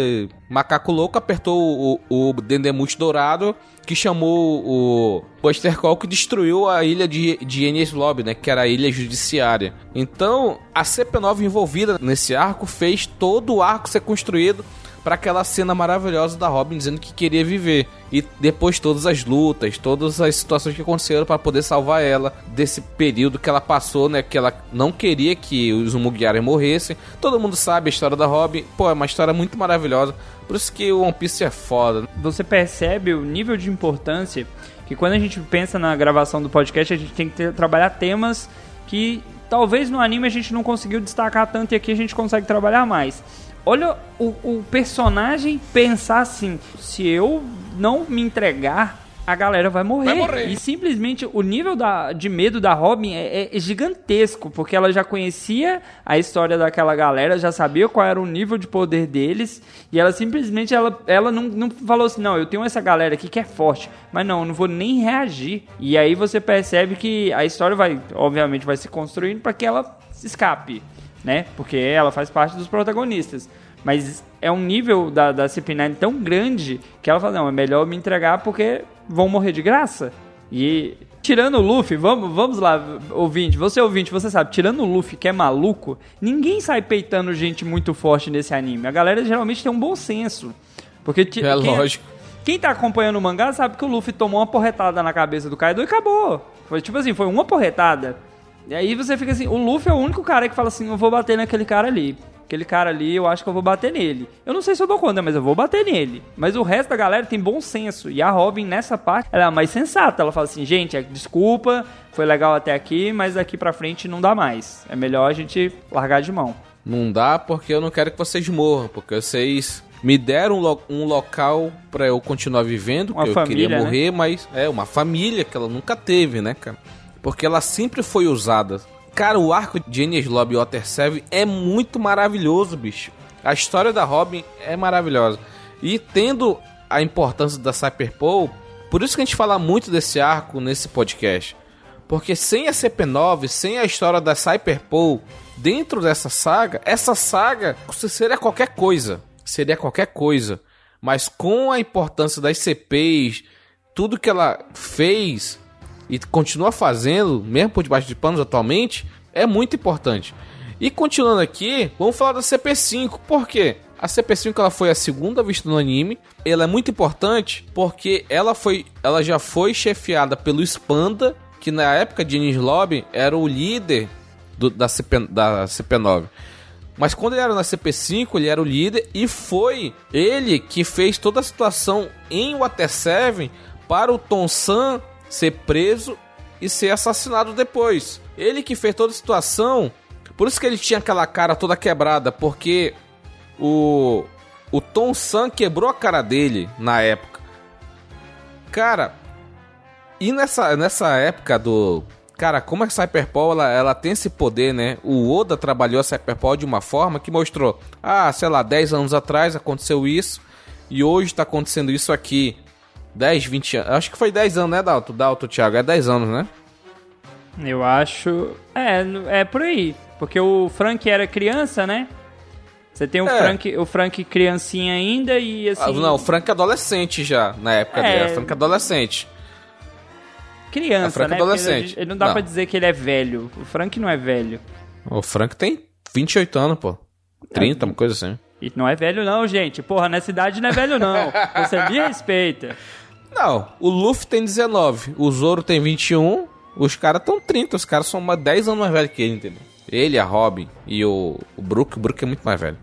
macaco louco, apertou o, o Dendemuth dourado que chamou o Buster Call que destruiu a ilha de, de Enies Lobby, né? Que era a ilha judiciária. Então, a CP9 envolvida nesse arco fez todo o arco ser construído para aquela cena maravilhosa da Robin dizendo que queria viver. E depois todas as lutas, todas as situações que aconteceram para poder salvar ela desse período que ela passou, né? Que ela não queria que os Mugiwara morressem. Todo mundo sabe a história da Robin. Pô, é uma história muito maravilhosa. Por isso que o One Piece é foda. Você percebe o nível de importância que quando a gente pensa na gravação do podcast, a gente tem que ter, trabalhar temas que talvez no anime a gente não conseguiu destacar tanto e aqui a gente consegue trabalhar mais. Olha o, o personagem pensar assim: se eu não me entregar, a galera vai morrer. Vai morrer. E simplesmente o nível da, de medo da Robin é, é gigantesco, porque ela já conhecia a história daquela galera, já sabia qual era o nível de poder deles, e ela simplesmente ela, ela não, não falou assim: não, eu tenho essa galera aqui que é forte, mas não, eu não vou nem reagir. E aí você percebe que a história vai, obviamente, vai se construindo para que ela escape né? Porque ela faz parte dos protagonistas. Mas é um nível da, da CP9 tão grande que ela fala, não, é melhor me entregar porque vão morrer de graça. E tirando o Luffy, vamos, vamos lá, ouvinte, você ouvinte, você sabe, tirando o Luffy que é maluco, ninguém sai peitando gente muito forte nesse anime. A galera geralmente tem um bom senso. Porque É quem, lógico. quem tá acompanhando o mangá sabe que o Luffy tomou uma porretada na cabeça do Kaido e acabou. Foi tipo assim, foi uma porretada. E aí você fica assim, o Luffy é o único cara que fala assim, eu vou bater naquele cara ali. Aquele cara ali, eu acho que eu vou bater nele. Eu não sei se eu dou conta, mas eu vou bater nele. Mas o resto da galera tem bom senso. E a Robin, nessa parte, ela é a mais sensata. Ela fala assim, gente, é, desculpa, foi legal até aqui, mas daqui pra frente não dá mais. É melhor a gente largar de mão. Não dá porque eu não quero que vocês morram, porque vocês me deram um, lo- um local pra eu continuar vivendo, Uma que eu família, queria né? morrer, mas é uma família que ela nunca teve, né, cara? Porque ela sempre foi usada. Cara, o arco de Enies Lobby Water 7 é muito maravilhoso, bicho. A história da Robin é maravilhosa. E tendo a importância da Cyberpole, por isso que a gente fala muito desse arco nesse podcast. Porque sem a CP9, sem a história da Cyberpole dentro dessa saga, essa saga seria qualquer coisa. Seria qualquer coisa. Mas com a importância das CPs, tudo que ela fez e continua fazendo, mesmo por debaixo de panos atualmente, é muito importante. E continuando aqui, vamos falar da CP5. Por quê? A CP5 ela foi a segunda vista no anime. Ela é muito importante porque ela foi, ela já foi chefiada pelo Spanda, que na época de Enies Lobby era o líder do- da, CP, da CP9. Mas quando ele era na CP5, ele era o líder e foi ele que fez toda a situação em Water 7 para o Tom San ser preso e ser assassinado depois. Ele que fez toda a situação, por isso que ele tinha aquela cara toda quebrada, porque o o Tom San quebrou a cara dele na época. Cara, e nessa, nessa época do. Cara, como a Cyberpol ela, ela tem esse poder, né? O Oda trabalhou a Cyberpol de uma forma que mostrou: ah, sei lá, 10 anos atrás aconteceu isso e hoje tá acontecendo isso aqui. 10, 20 anos. Acho que foi 10 anos, né, Dalto? Dalto, Thiago? É 10 anos, né? Eu acho. É, é por aí. Porque o Frank era criança, né? Você tem o, É. Frank, o Frank criancinha ainda e assim. Ah, não, o Frank é adolescente já, na época É. dele. Era Frank adolescente. criança, o Frank né? é adolescente. Ele, ele não dá Não. pra dizer que ele é velho. O Frank não é velho. O Frank tem 28 anos, pô. 30, uma coisa assim. E não é velho, não, gente. Porra, nessa idade não é velho, não. [laughs] Você me respeita. Não, o Luffy tem 19, o Zoro tem 21, os caras estão 30, os caras são uma 10 anos mais velhos que ele, entendeu? Ele, a Robin e o, o Brook, o Brook é muito mais velho.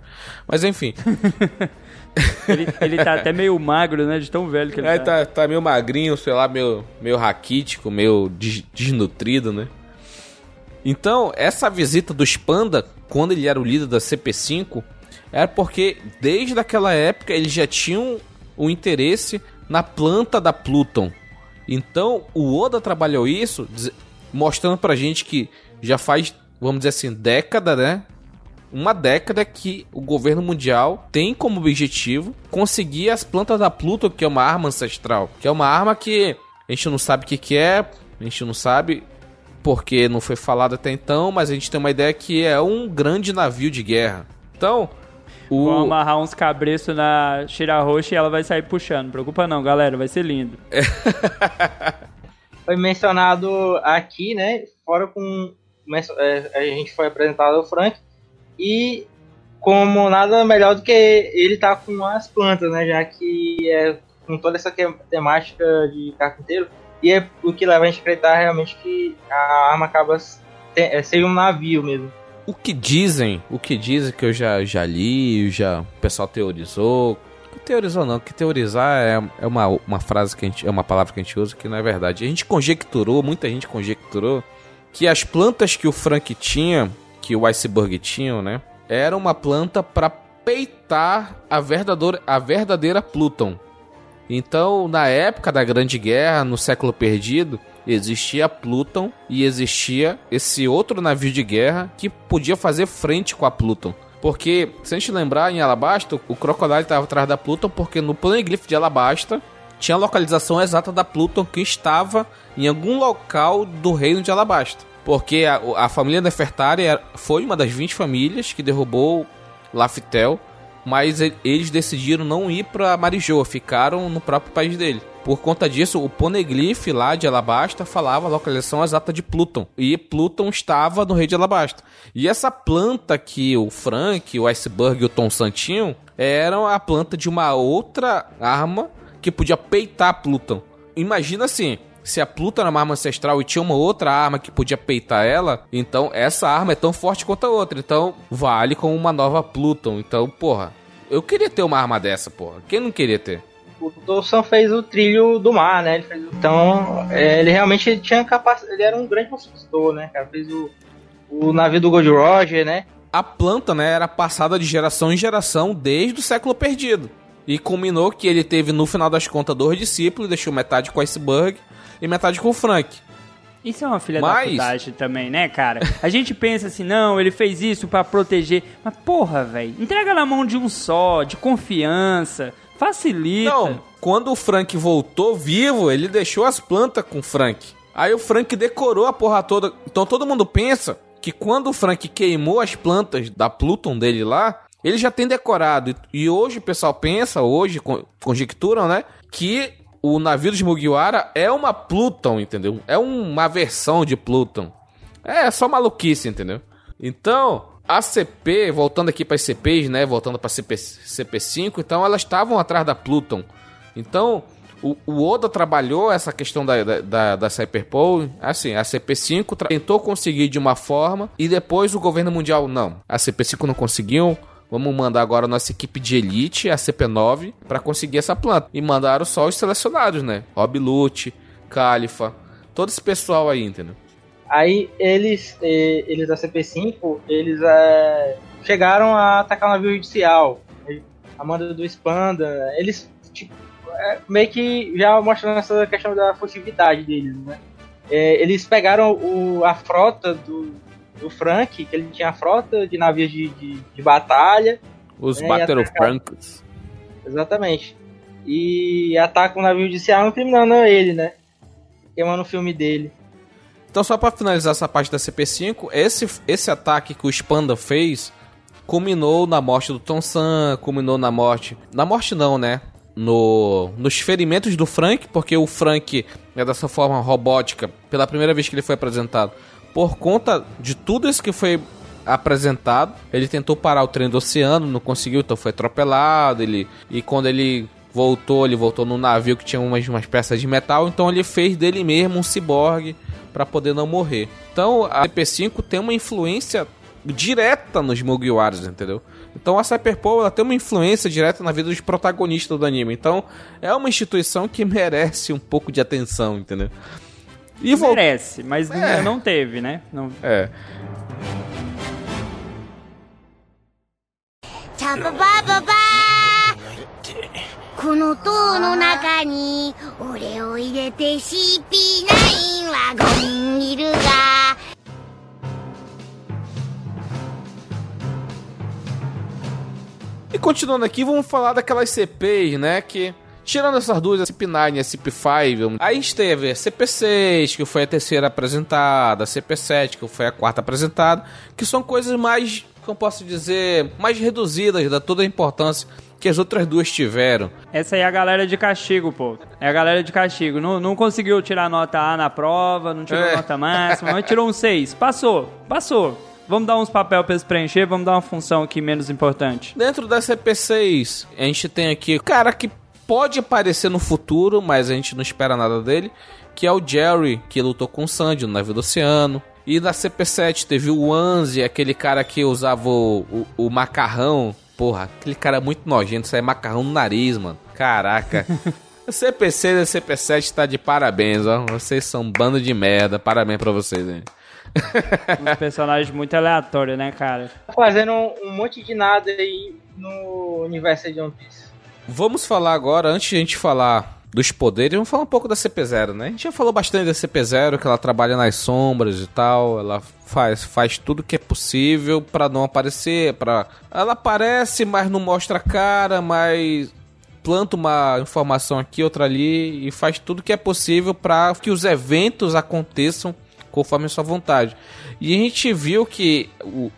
Mas enfim, [laughs] Ele, ele tá até meio magro, né? De tão velho que ele aí tá. tá, tá meio magrinho, sei lá, meio, meio raquítico, meio des- desnutrido, né? Então, essa visita do Spanda, quando ele era o líder da CP5, era porque desde aquela época eles já tinham o interesse na planta da Pluton. Então, o Oda trabalhou isso, mostrando pra gente que já faz, vamos dizer assim, década, né? Uma década que o governo mundial tem como objetivo conseguir as plantas da Pluton, que é uma arma ancestral. Que é uma arma que a gente não sabe o que, que é, a gente não sabe porque não foi falado até então, mas a gente tem uma ideia que é um grande navio de guerra. Então, o... Vou amarrar uns cabreços na Shira Roxa e ela vai sair puxando. Preocupa não, galera. Vai ser lindo. [laughs] Foi mencionado aqui, né? Fora com. é, A gente foi apresentado ao Frank. E como nada melhor do que ele tá com as plantas, né? Já que é com toda essa temática de carpinteiro. E é o que leva a gente a acreditar realmente que a arma acaba é, ser um navio mesmo. O que dizem, o que dizem que eu já, já li, já o pessoal teorizou. Teorizou não, que teorizar é, é uma, uma frase que a gente, é uma palavra que a gente usa que não é verdade. A gente conjecturou, muita gente conjecturou que as plantas que o Frank tinha, que o Iceberg tinha, né, era uma planta para peitar a verdadeira, a verdadeira Pluton. Então, na época da Grande Guerra, no século perdido, existia Pluton e existia esse outro navio de guerra que podia fazer frente com a Pluton. Porque, se a gente lembrar, em Alabasta, o Crocodile estava atrás da Pluton porque no Poneglyph de Alabasta tinha a localização exata da Pluton que estava em algum local do reino de Alabasta. Porque a, a família Nefertari foi uma das 20 famílias que derrubou Laftel, mas eles decidiram não ir para Marijoa, ficaram no próprio país dele. Por conta disso, o Poneglyph lá de Alabasta falava a localização exata de Pluton. E Pluton estava no rei de Alabasta. E essa planta que o Frank, o Iceberg e o Tom Santinho eram a planta de uma outra arma que podia peitar Pluton. Imagina assim, se a Pluton era uma arma ancestral e tinha uma outra arma que podia peitar ela, então essa arma é tão forte quanto a outra. Então vale como uma nova Pluton. Então, porra, eu queria ter uma arma dessa, porra. Quem não queria ter? O Dawson fez o trilho do mar, né? Ele fez... Então, é, ele realmente tinha capacidade. Ele era um grande construtor, né, cara? Fez o, o navio do Gold Roger, né? A planta, né, era passada de geração em geração desde o século perdido. E culminou que ele teve, no final das contas, dois discípulos, deixou metade com o Iceberg e metade com o Frank. Isso é uma filha mas... da putagem também, né, cara? A gente pensa assim, não, ele fez isso para proteger. Mas porra, velho, entrega na mão de um só, de confiança. Facilita. Não, quando o Frank voltou vivo, ele deixou as plantas com o Frank. Aí o Frank decorou a porra toda. Então todo mundo pensa que quando o Frank queimou as plantas da Pluton dele lá, ele já tem decorado. E hoje o pessoal pensa, hoje conjecturam, né, que o navio de Mugiwara é uma Pluton, entendeu? É uma versão de Pluton. É só maluquice, entendeu? Então, a CP, voltando aqui para as CPs, né? Voltando para CP, CP5, então elas estavam atrás da Pluton. Então, o, o Oda trabalhou essa questão da, da, da, da Cyberpol. Assim, a CP5 tentou conseguir de uma forma e depois o governo mundial, não. A CP5 não conseguiu. Vamos mandar agora a nossa equipe de elite, a CP9, para conseguir essa planta. E mandaram só os selecionados, né? Rob Lute, Califa, todo esse pessoal aí, entendeu? Aí eles, eles da CP5, eles é, chegaram a atacar o navio judicial. A manda do Spanda. Eles, tipo, é, meio que já mostrando essa questão da furtividade deles, né? É, eles pegaram o, a frota do, do Frank, que ele tinha a frota de navios de, de, de batalha. Os né, Battle Franks. Exatamente. E atacam o navio judicial incriminando ele, né? Queimando o filme dele. Então, só para finalizar essa parte da CP5, esse, esse ataque que o Spanda fez culminou na morte do Tom San, culminou na morte. Na morte, não, né? No, nos ferimentos do Frank, porque o Frank é dessa forma robótica, pela primeira vez que ele foi apresentado, por conta de tudo isso que foi apresentado, ele tentou parar o trem do oceano, não conseguiu, então foi atropelado. Ele, e quando ele voltou, ele voltou num navio que tinha umas, umas peças de metal, então ele fez dele mesmo um ciborgue para poder não morrer. Então a CP5 tem uma influência direta nos Mugiwaras, entendeu? Então a Cyberpol ela tem uma influência direta na vida dos protagonistas do anime. Então é uma instituição que [laughs] merece um pouco de atenção, entendeu? E Merece, mas é. não teve, né? Não... É. E continuando aqui, vamos falar daquelas CPs, né? Que Tirando essas duas, a CP9 e a CP5, aí esteve a CP6, que foi a terceira apresentada, a CP7, que foi a quarta apresentada, que são coisas mais, como posso dizer, mais reduzidas da toda a importância que as outras duas tiveram. Essa aí é a galera de castigo, pô. É a galera de castigo. Não, não conseguiu tirar nota A na prova, não tirou é. nota máxima, mas tirou um 6. Passou, passou. Vamos dar uns papel pra eles preencher, vamos dar uma função aqui menos importante. Dentro da CP6, a gente tem aqui o cara que pode aparecer no futuro, mas a gente não espera nada dele, que é o Jerry, que lutou com o Sandy no navio do oceano. E na CP7 teve o Anzi, aquele cara que usava o, o, o macarrão. Porra, aquele cara muito nojento, sai macarrão no nariz, mano. Caraca. O CP6 e o CP7 tá de parabéns, ó. Vocês são um bando de merda. Parabéns pra vocês, hein. Uns personagens muito aleatórios, né, cara? Fazendo um monte de nada aí no universo de One Piece. Vamos falar agora, antes de a gente falar dos poderes, vamos falar um pouco da CP0, né? A gente já falou bastante da CP0, que ela trabalha nas sombras e tal, ela faz, faz tudo que é possível para não aparecer, para ela aparece, mas não mostra a cara, mas planta uma informação aqui, outra ali e faz tudo que é possível para que os eventos aconteçam conforme a sua vontade. E a gente viu que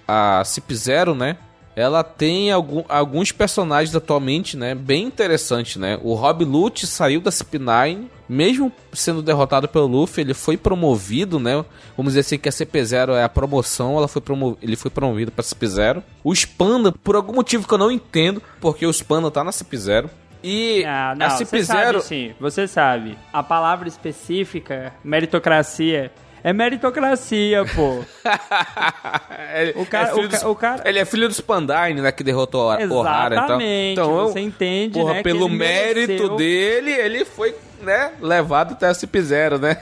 a CIP0, né? Ela tem algum, alguns personagens atualmente, né? Bem interessantes, né? O Rob Lute saiu da CP9, mesmo sendo derrotado pelo Luffy, ele foi promovido, né? Vamos dizer assim que a CP0 é a promoção, ela foi promo ele foi promovido para CP0. O Spanda, por algum motivo que eu não entendo, porque o Spanda tá na CP0. E Ah, não, a você CP0 sabe sim, você sabe. A palavra específica, meritocracia, é meritocracia, pô. [laughs] ele, O cara- é o dos- o cara- ele é filho dos Pandine, né? Que derrotou a Ohara. Então, então eu- você entende, porra, né, pelo mérito mereceu. dele, ele foi, né? Levado até a CP0, né?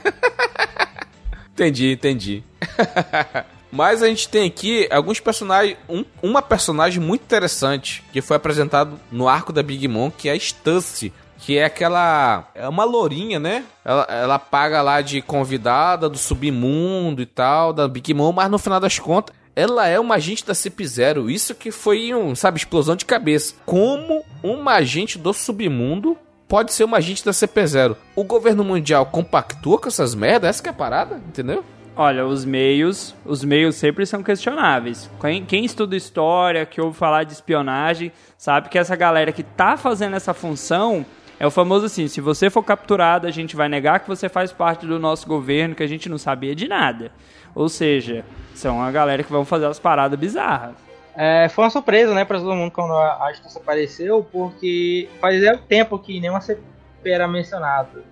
[laughs] entendi, entendi. [laughs] Mas a gente tem aqui alguns personagens. Um, uma personagem muito interessante que foi apresentado no arco da Big Mom, que é a Stussy. Que é aquela. É uma lourinha, né? Ela, ela paga lá de convidada do submundo e tal, da Big Mom, mas no final das contas. Ela é uma agente da CP0. Isso que foi um, sabe, explosão de cabeça. Como uma agente do submundo pode ser uma agente da CP0? O governo mundial compactua com essas merdas? Essa que é a parada, entendeu? Olha, os meios, os meios sempre são questionáveis. Quem, quem estuda história, que ouve falar de espionagem, sabe que essa galera que tá fazendo essa função é o famoso assim: se você for capturado, a gente vai negar que você faz parte do nosso governo, que a gente não sabia de nada. Ou seja, são a galera que vão fazer as paradas bizarras. É, foi uma surpresa, né, pra todo mundo quando a Astros apareceu, porque fazia tempo que nenhuma CP era mencionada.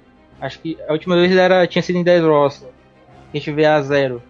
Acho que a última vez era, tinha sido em Dressrosa. A gente vê a zero.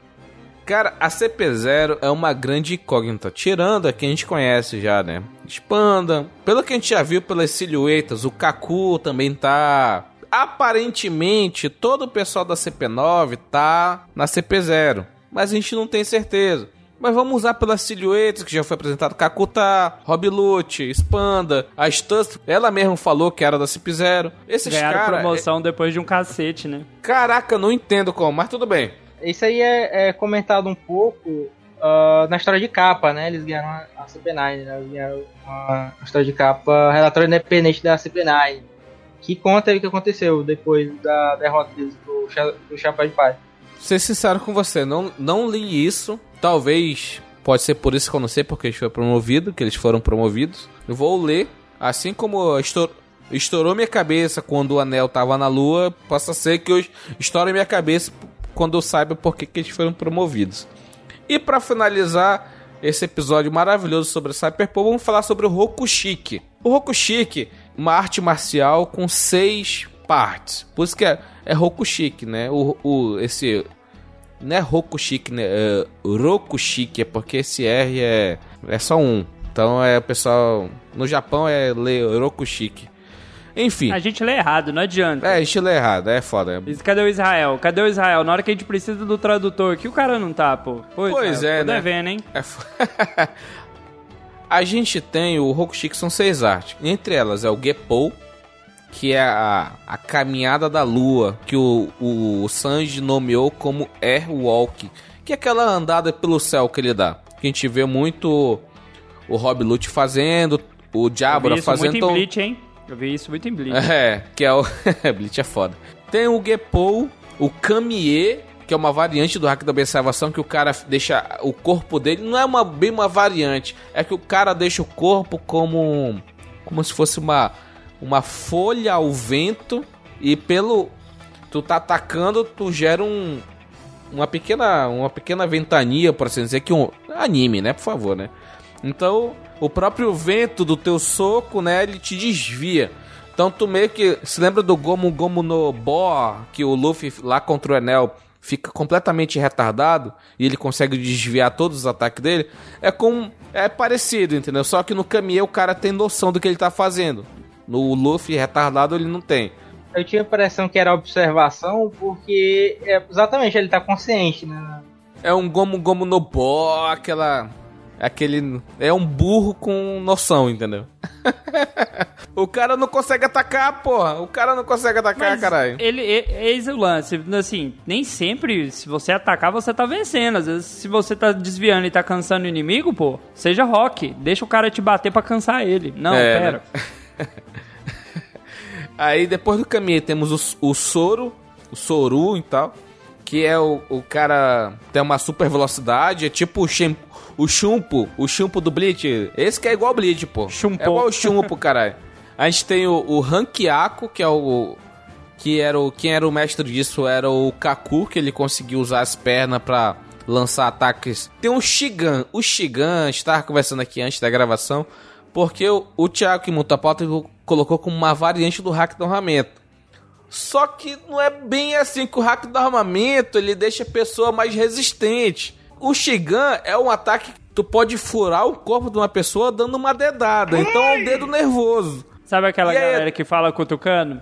Cara, a CP0 é uma grande incógnita, tirando a que a gente conhece já, né? Expanda. Pelo que a gente já viu pelas silhuetas, o Kaku também tá. Aparentemente, todo o pessoal da CP9 tá na CP0, mas a gente não tem certeza. Mas vamos usar pelas silhuetas que já foi apresentado Kakuta, Rob Lute, Spanda, a Stuss, ela mesma falou que era da CP0. Esses Ganharam caras. promoção depois de um cacete, né? Caraca, não entendo como, mas tudo bem. Isso aí é, é comentado um pouco ah, na história de capa, né? Eles ganharam a, a CP9, né? Eles ganharam uma história de capa, relatório independente da CP9, que conta o que aconteceu depois da derrota deles Cha- pro Chapéu de Pai. ser sincero com você, não, não li isso. Talvez, pode ser por isso que eu não sei, porque eles foram promovidos, que eles foram promovidos. Eu vou ler, assim como estou, estourou minha cabeça quando o anel tava na lua, possa ser que eu estoure minha cabeça quando eu saiba por que, que eles foram promovidos. E para finalizar esse episódio maravilhoso sobre Cyberpunk, vamos falar sobre o Rokushiki. O Rokushiki, uma arte marcial com seis partes. Por isso que é, é Rokushiki, né? O, o, esse não é Rokushiki, né? É Rokushiki, é porque esse R é, é só um. Então é o pessoal. No Japão é ler Rokushiki. Enfim. A gente lê errado, não adianta. É, estilo errado, é foda. Cadê o Israel? Cadê o Israel? Na hora que a gente precisa do tradutor aqui, o cara não tá, pô. Pô, Pois Israel, é, tô né? devendo, hein? É fo- [laughs] a gente tem o Rokushiki, são seis artes. Entre elas é o Gepou, que é a, a caminhada da lua, que o, o Sanji nomeou como Airwalk, que é aquela andada pelo céu que ele dá. Que a gente vê muito o Rob Lute fazendo, o Diabra isso fazendo. muito em então- Bleach, hein? Eu vi isso muito em Bleach. [laughs] É, que é o. [laughs] Bleach é foda. Tem o Gepou, o Kamie, que é uma variante do hack da observação, que o cara deixa o corpo dele. Não é uma, bem uma variante, é que o cara deixa o corpo como. Como se fosse uma. Uma folha ao vento. E pelo. Tu tá atacando, tu gera um. uma pequena, uma pequena ventania, por assim dizer, que um anime, né, por favor, né? Então, o próprio vento do teu soco, né, ele te desvia. Então tu meio que se lembra do Gomu Gomu no Bo, que o Luffy lá contra o Enel fica completamente retardado e ele consegue desviar todos os ataques dele? É com é parecido, entendeu? Só que no Kamiê o cara tem noção do que ele tá fazendo. No Luffy retardado ele não tem. Eu tinha a impressão que era observação, porque é, exatamente ele tá consciente, né? É um Gomu Gomu no Bo, aquela aquele é um burro com noção, entendeu? [laughs] o cara não consegue atacar, porra. O cara não consegue atacar, Mas caralho. Ele, é- eis o lance. Assim, nem sempre, se você atacar, você tá vencendo. Às vezes, se você tá desviando e tá cansando o inimigo, pô, seja rock. Deixa o cara te bater pra cansar ele. Não, É, pera. [laughs] Aí depois do caminho temos o, o Soro, o Soru e tal, que é o, o cara tem uma super velocidade, é tipo o, Shem, o Chumpo, o Chumpo do Bleach. Esse que é igual ao Bleach, pô. Chumpo. É igual o Chumpo, caralho. A gente tem o, o que é o que era o quem era o mestre disso era o Kaku, que ele conseguiu usar as pernas pra lançar ataques. Tem o Shigan, o Shigan, estava conversando aqui antes da gravação, porque o, o Thiago Kimutapauta colocou como uma variante do hack do armamento. Só que não é bem assim que o hack do armamento ele deixa a pessoa mais resistente. O Shigan é um ataque que tu pode furar o corpo de uma pessoa dando uma dedada. Então é um dedo nervoso. Sabe aquela E aí- galera que fala cutucando?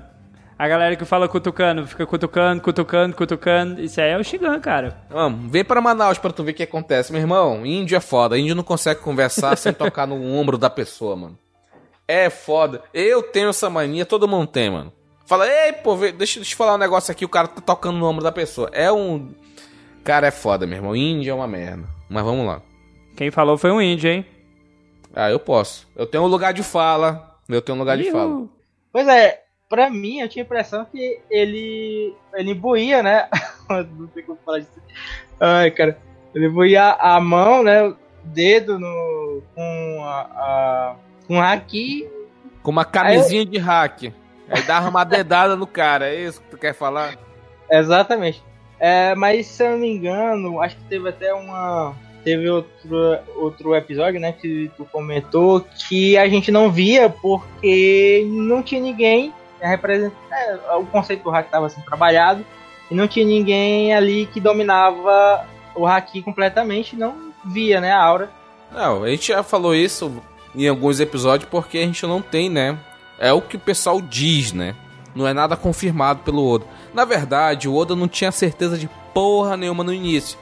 A galera que fala cutucando, fica cutucando, cutucando, cutucando. Isso aí é o Shigan, cara. Vamos, vem pra Manaus pra tu ver o que acontece. Meu irmão, índio é foda. Índio não consegue conversar sem tocar no ombro da pessoa, mano. É foda. Eu tenho essa mania, todo mundo tem, mano. Fala, ei, pô, vê- deixa eu te falar um negócio aqui, o cara tá tocando no ombro da pessoa. É um. Cara, é foda, meu irmão. Índio é uma merda. Mas vamos lá. Quem falou foi um índio, hein? Ah, eu posso. Eu tenho um lugar de fala. Eu tenho um lugar de fala. Pois é, pra mim eu tinha a impressão que ele. ele imbuía, né? [laughs] Não sei como falar disso. Ai, cara. Ele imbuía a mão, né? O dedo no. com a. a com o haki. Com uma camisinha de hack. Aí dava uma dedada no cara. É isso que tu quer falar? Exatamente. É, mas se eu não me engano, acho que teve até uma. Teve outro, outro episódio, né, que tu comentou que a gente não via porque não tinha ninguém representando. o conceito do hack estava assim trabalhado e não tinha ninguém ali que dominava o haki completamente, não via, né, a aura. Não, a gente já falou isso em alguns episódios porque a gente não tem, né? É o que o pessoal diz, né? Não é nada confirmado pelo Oda. Na verdade, o Oda não tinha certeza de porra nenhuma no início.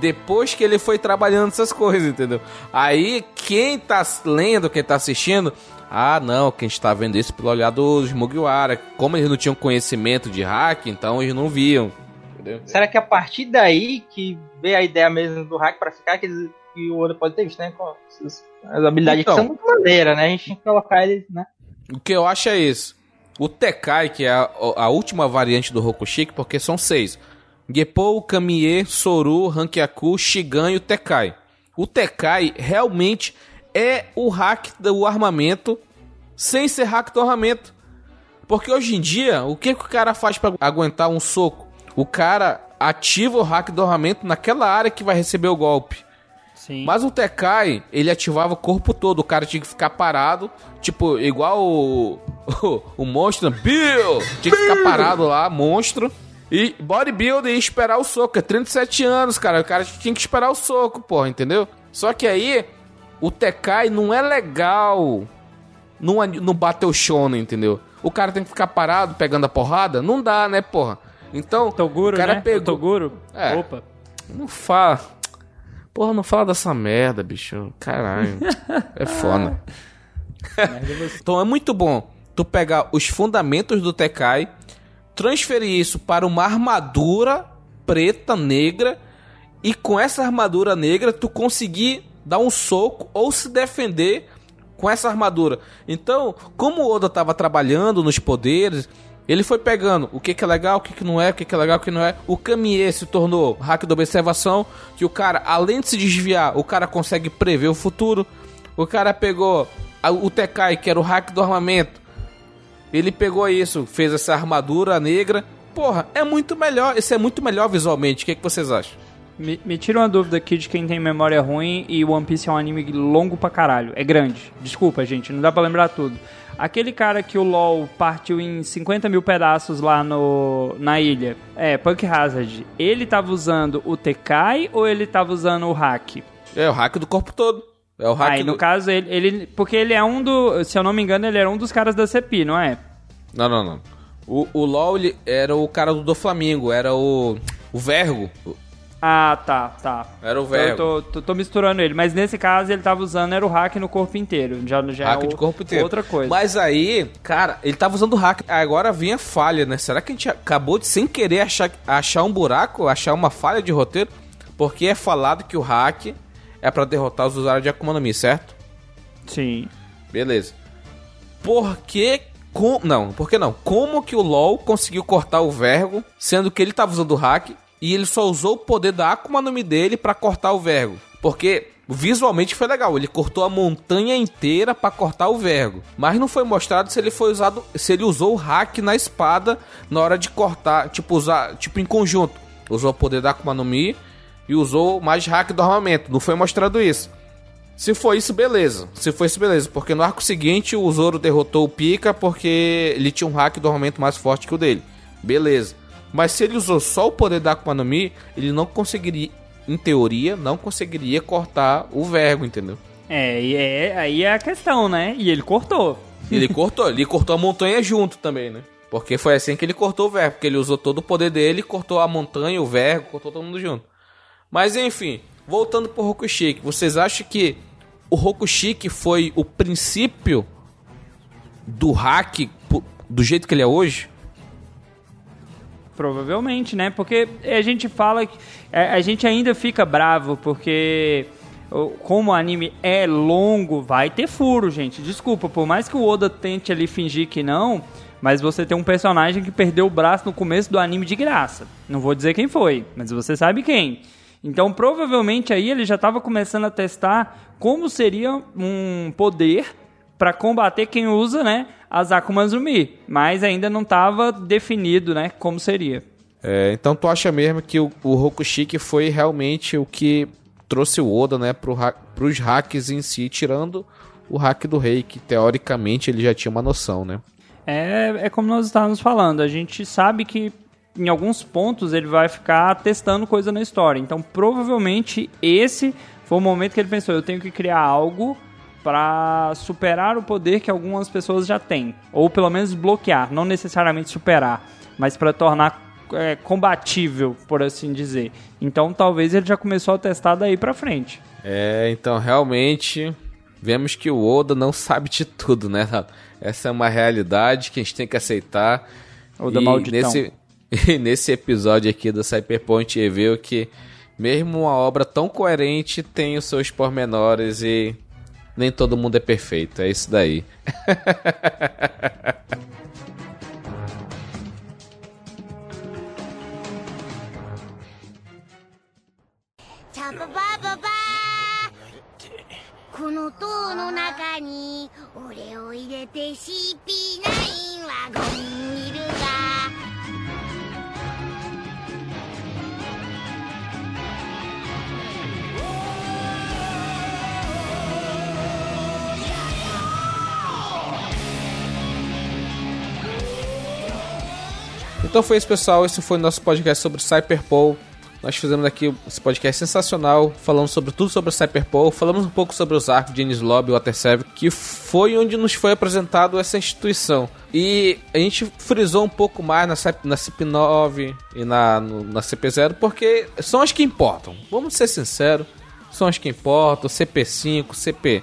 Depois que ele foi trabalhando essas coisas, entendeu? Aí, quem tá lendo, quem tá assistindo, ah, não, quem está vendo isso pelo olhar dos Mugiwara. Como eles não tinham conhecimento de hack, então eles não viam. Entendeu? Será que a partir daí que veio a ideia mesmo do hack pra ficar, que, que o Oda pode ter visto, né? Com as, habilidades Então. que são muito maneiras, né? A gente tem que colocar ele, né? O que eu acho é isso. O Tekai, que é a, a última variante do Rokushiki, porque são seis. Gepou, Kamie, Soru, Rankiaku, Shigan e o Tekai. O Tekai realmente é o hack do armamento sem ser hack do armamento. Porque hoje em dia, o que, que o cara faz pra aguentar um soco? O cara ativa o hack do armamento naquela área que vai receber o golpe. Sim. Mas o Tekai, ele ativava o corpo todo. O cara tinha que ficar parado, tipo, igual o, o, o monstro Bill. Tinha que ficar parado lá, monstro. E bodybuilder e esperar o soco. É 37 anos, cara. O cara tinha que esperar o soco, porra, entendeu? Só que aí, o Tekai não é legal no, no Battle Shonen, entendeu? O cara tem que ficar parado pegando a porrada? Não dá, né, porra? Então, Toguro, o cara né? pegou... Toguro? É. Opa. Não fala. Porra, não fala dessa merda, bicho. Caralho. [laughs] É foda. [laughs] então é muito bom tu pegar os fundamentos do Tekai, transferir isso para uma armadura preta, negra, e com essa armadura negra tu conseguir dar um soco ou se defender com essa armadura. Então, como o Oda estava trabalhando nos poderes, ele foi pegando o que, que é legal, o que, que não é, o que, que é legal, o que não é. O Kamiê se tornou hack da observação, que o cara, além de se desviar, o cara consegue prever o futuro. O cara pegou o Tekai, que era o hack do armamento. Ele pegou isso, fez essa armadura negra. porra, é muito melhor. Esse é muito melhor visualmente. O que, que vocês acham? Me, me tira uma dúvida aqui de quem tem memória ruim e One Piece é um anime longo pra caralho. É grande. Desculpa, gente, não dá pra lembrar tudo. Aquele cara que o LoL partiu em 50 mil pedaços lá no, na ilha, é, Punk Hazard, ele tava usando o Tekai ou ele tava usando o hack? É o hack do corpo todo. É o hack Aí, do... no caso, ele, ele. Porque ele é um do. Se eu não me engano, ele era um dos caras da CPI, não é? Não, não, não. O, o LoL era o cara do, do Flamengo, era o. O Vergo. Ah, tá, tá. Era o Eu Vergo. tô, tô, tô misturando ele, mas nesse caso ele tava usando era o hack no corpo inteiro. Já, já hack é de o- corpo inteiro. outra coisa. Mas aí, cara, ele tava usando hack. Agora vinha falha, né? Será que a gente acabou de sem querer achar, achar um buraco, achar uma falha de roteiro? Porque é falado que o hack é pra derrotar os usuários de Akuma no Mi, certo? Sim. Beleza. Por que. Com... Não, por que não? Como que o LoL conseguiu cortar o Vergo, sendo que ele tava usando o hack e ele só usou o poder da Akuma no Mi dele pra cortar o Vergo? Porque visualmente foi legal, ele cortou a montanha inteira pra cortar o Vergo, mas não foi mostrado se ele foi usado, se ele usou o hack na espada na hora de cortar, tipo usar, tipo em conjunto. Usou o poder da Akuma no Mi e usou mais hack do armamento. Não foi mostrado isso. Se for isso, beleza. Se for isso, beleza. Porque no arco seguinte o Zoro derrotou o Pika porque ele tinha um hack do armamento mais forte que o dele. Beleza. Mas se ele usou só o poder da Akuma no Mi, ele não conseguiria, em teoria, não conseguiria cortar o Vergo, entendeu? É, e é, aí é a questão, né? E ele cortou. Ele cortou, ele cortou a montanha junto também, né? Porque foi assim que ele cortou o Vergo, porque ele usou todo o poder dele, cortou a montanha, o Vergo, cortou todo mundo junto. Mas enfim, voltando pro Rokushiki, vocês acham que o Rokushiki foi o princípio do hack do jeito que ele é hoje? Provavelmente, né? Porque a gente fala que. é, A gente ainda fica bravo porque. Como o anime é longo, vai ter furo, gente. Desculpa, por mais que o Oda tente ali fingir que não, mas você tem um personagem que perdeu o braço no começo do anime de graça. Não vou dizer quem foi, mas você sabe quem. Então, provavelmente aí ele já estava começando a testar como seria um poder para combater quem usa, né, as Akumas no Mi, mas ainda não estava definido, né, como seria. É, então tu acha mesmo que o, o Rokushiki foi realmente o que trouxe o Oda, né, pro ha pros hacks em si, tirando o hack do rei, que teoricamente ele já tinha uma noção, né? É, é como nós estávamos falando, a gente sabe que em alguns pontos ele vai ficar testando coisa na história. Então, provavelmente esse foi o momento que ele pensou, eu tenho que criar algo para superar o poder que algumas pessoas já têm, ou pelo menos bloquear, não necessariamente superar, mas para tornar é, combatível, por assim dizer. Então, talvez ele já começou a testar daí para frente. É, então realmente vemos que o Oda não sabe de tudo, né? Essa é uma realidade que a gente tem que aceitar. Oda e malditão. nesse, e [laughs] nesse episódio aqui do Cyberpunk viu que mesmo uma obra tão coerente tem os seus pormenores e nem todo mundo é perfeito. É isso daí.「[laughs] Então foi isso, pessoal. Esse foi o nosso podcast sobre Cyberpol. Nós fizemos aqui esse podcast sensacional, falando sobre tudo sobre Cyberpol, falamos um pouco sobre os arcos de Ennis Lobby e Water 7, que foi onde nos foi apresentado essa instituição. E a gente frisou um pouco mais na, na CP9 e na, no- na CP0, porque são as que importam. Vamos ser sinceros, são as que importam. CP5, CP6,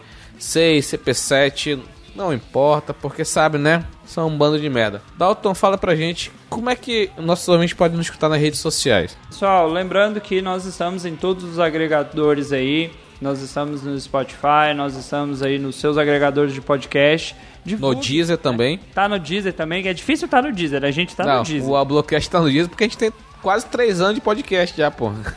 CP7, não importa, porque sabe, né? São um bando de merda. Dalton, fala pra gente como é que nossos ouvintes podem nos escutar nas redes sociais. Pessoal, lembrando que nós estamos em todos os agregadores aí. Nós estamos no Spotify, nós estamos aí nos seus agregadores de podcast. No Deezer também. Tá no Deezer também, que é difícil estar no Deezer, a gente tá Não, no Deezer. o Ablocast tá no Deezer porque a gente tem quase 3 anos de podcast já, porra.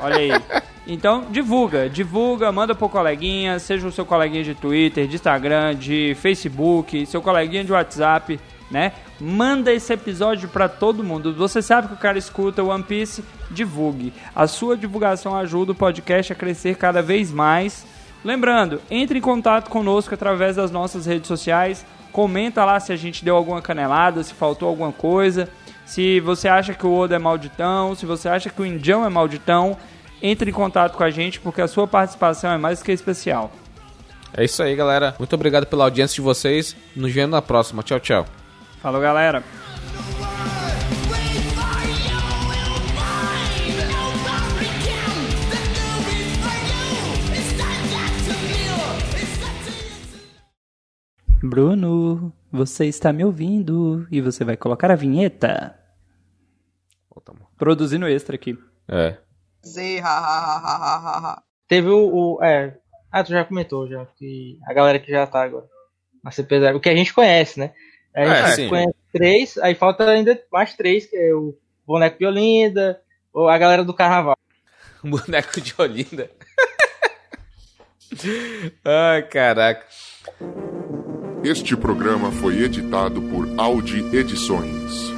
Olha aí. [laughs] Então, divulga, divulga, manda pro coleguinha, seja o seu coleguinha de Twitter, de Instagram, de Facebook, seu coleguinha de WhatsApp. né? Manda esse episódio para todo mundo. Você sabe que o cara escuta One Piece, divulgue. A sua divulgação ajuda o podcast a crescer cada vez mais. Lembrando, entre em contato conosco através das nossas redes sociais. Comenta lá se a gente deu alguma canelada, se faltou alguma coisa. Se você acha que o Oda é malditão, se você acha que o Indião é malditão, entre em contato com a gente porque a sua participação é mais que especial. É isso aí, galera. Muito obrigado pela audiência de vocês. Nos vemos na próxima. Tchau, tchau. Falou, galera. Bruno, você está me ouvindo e você vai colocar a vinheta. Produzindo extra aqui. É. Zê, ha, ha, ha, ha, ha, ha. Teve o, o- É. Ah, tu já comentou já. Que a galera que já tá agora. Na CP0. O que a gente conhece, né? A gente É, sim. conhece três, aí falta ainda mais três, que é o Boneco de Olinda, ou a galera do Carnaval. [laughs] Boneco de Olinda. [laughs] Ai, caraca. Este programa foi editado por Audi Edições.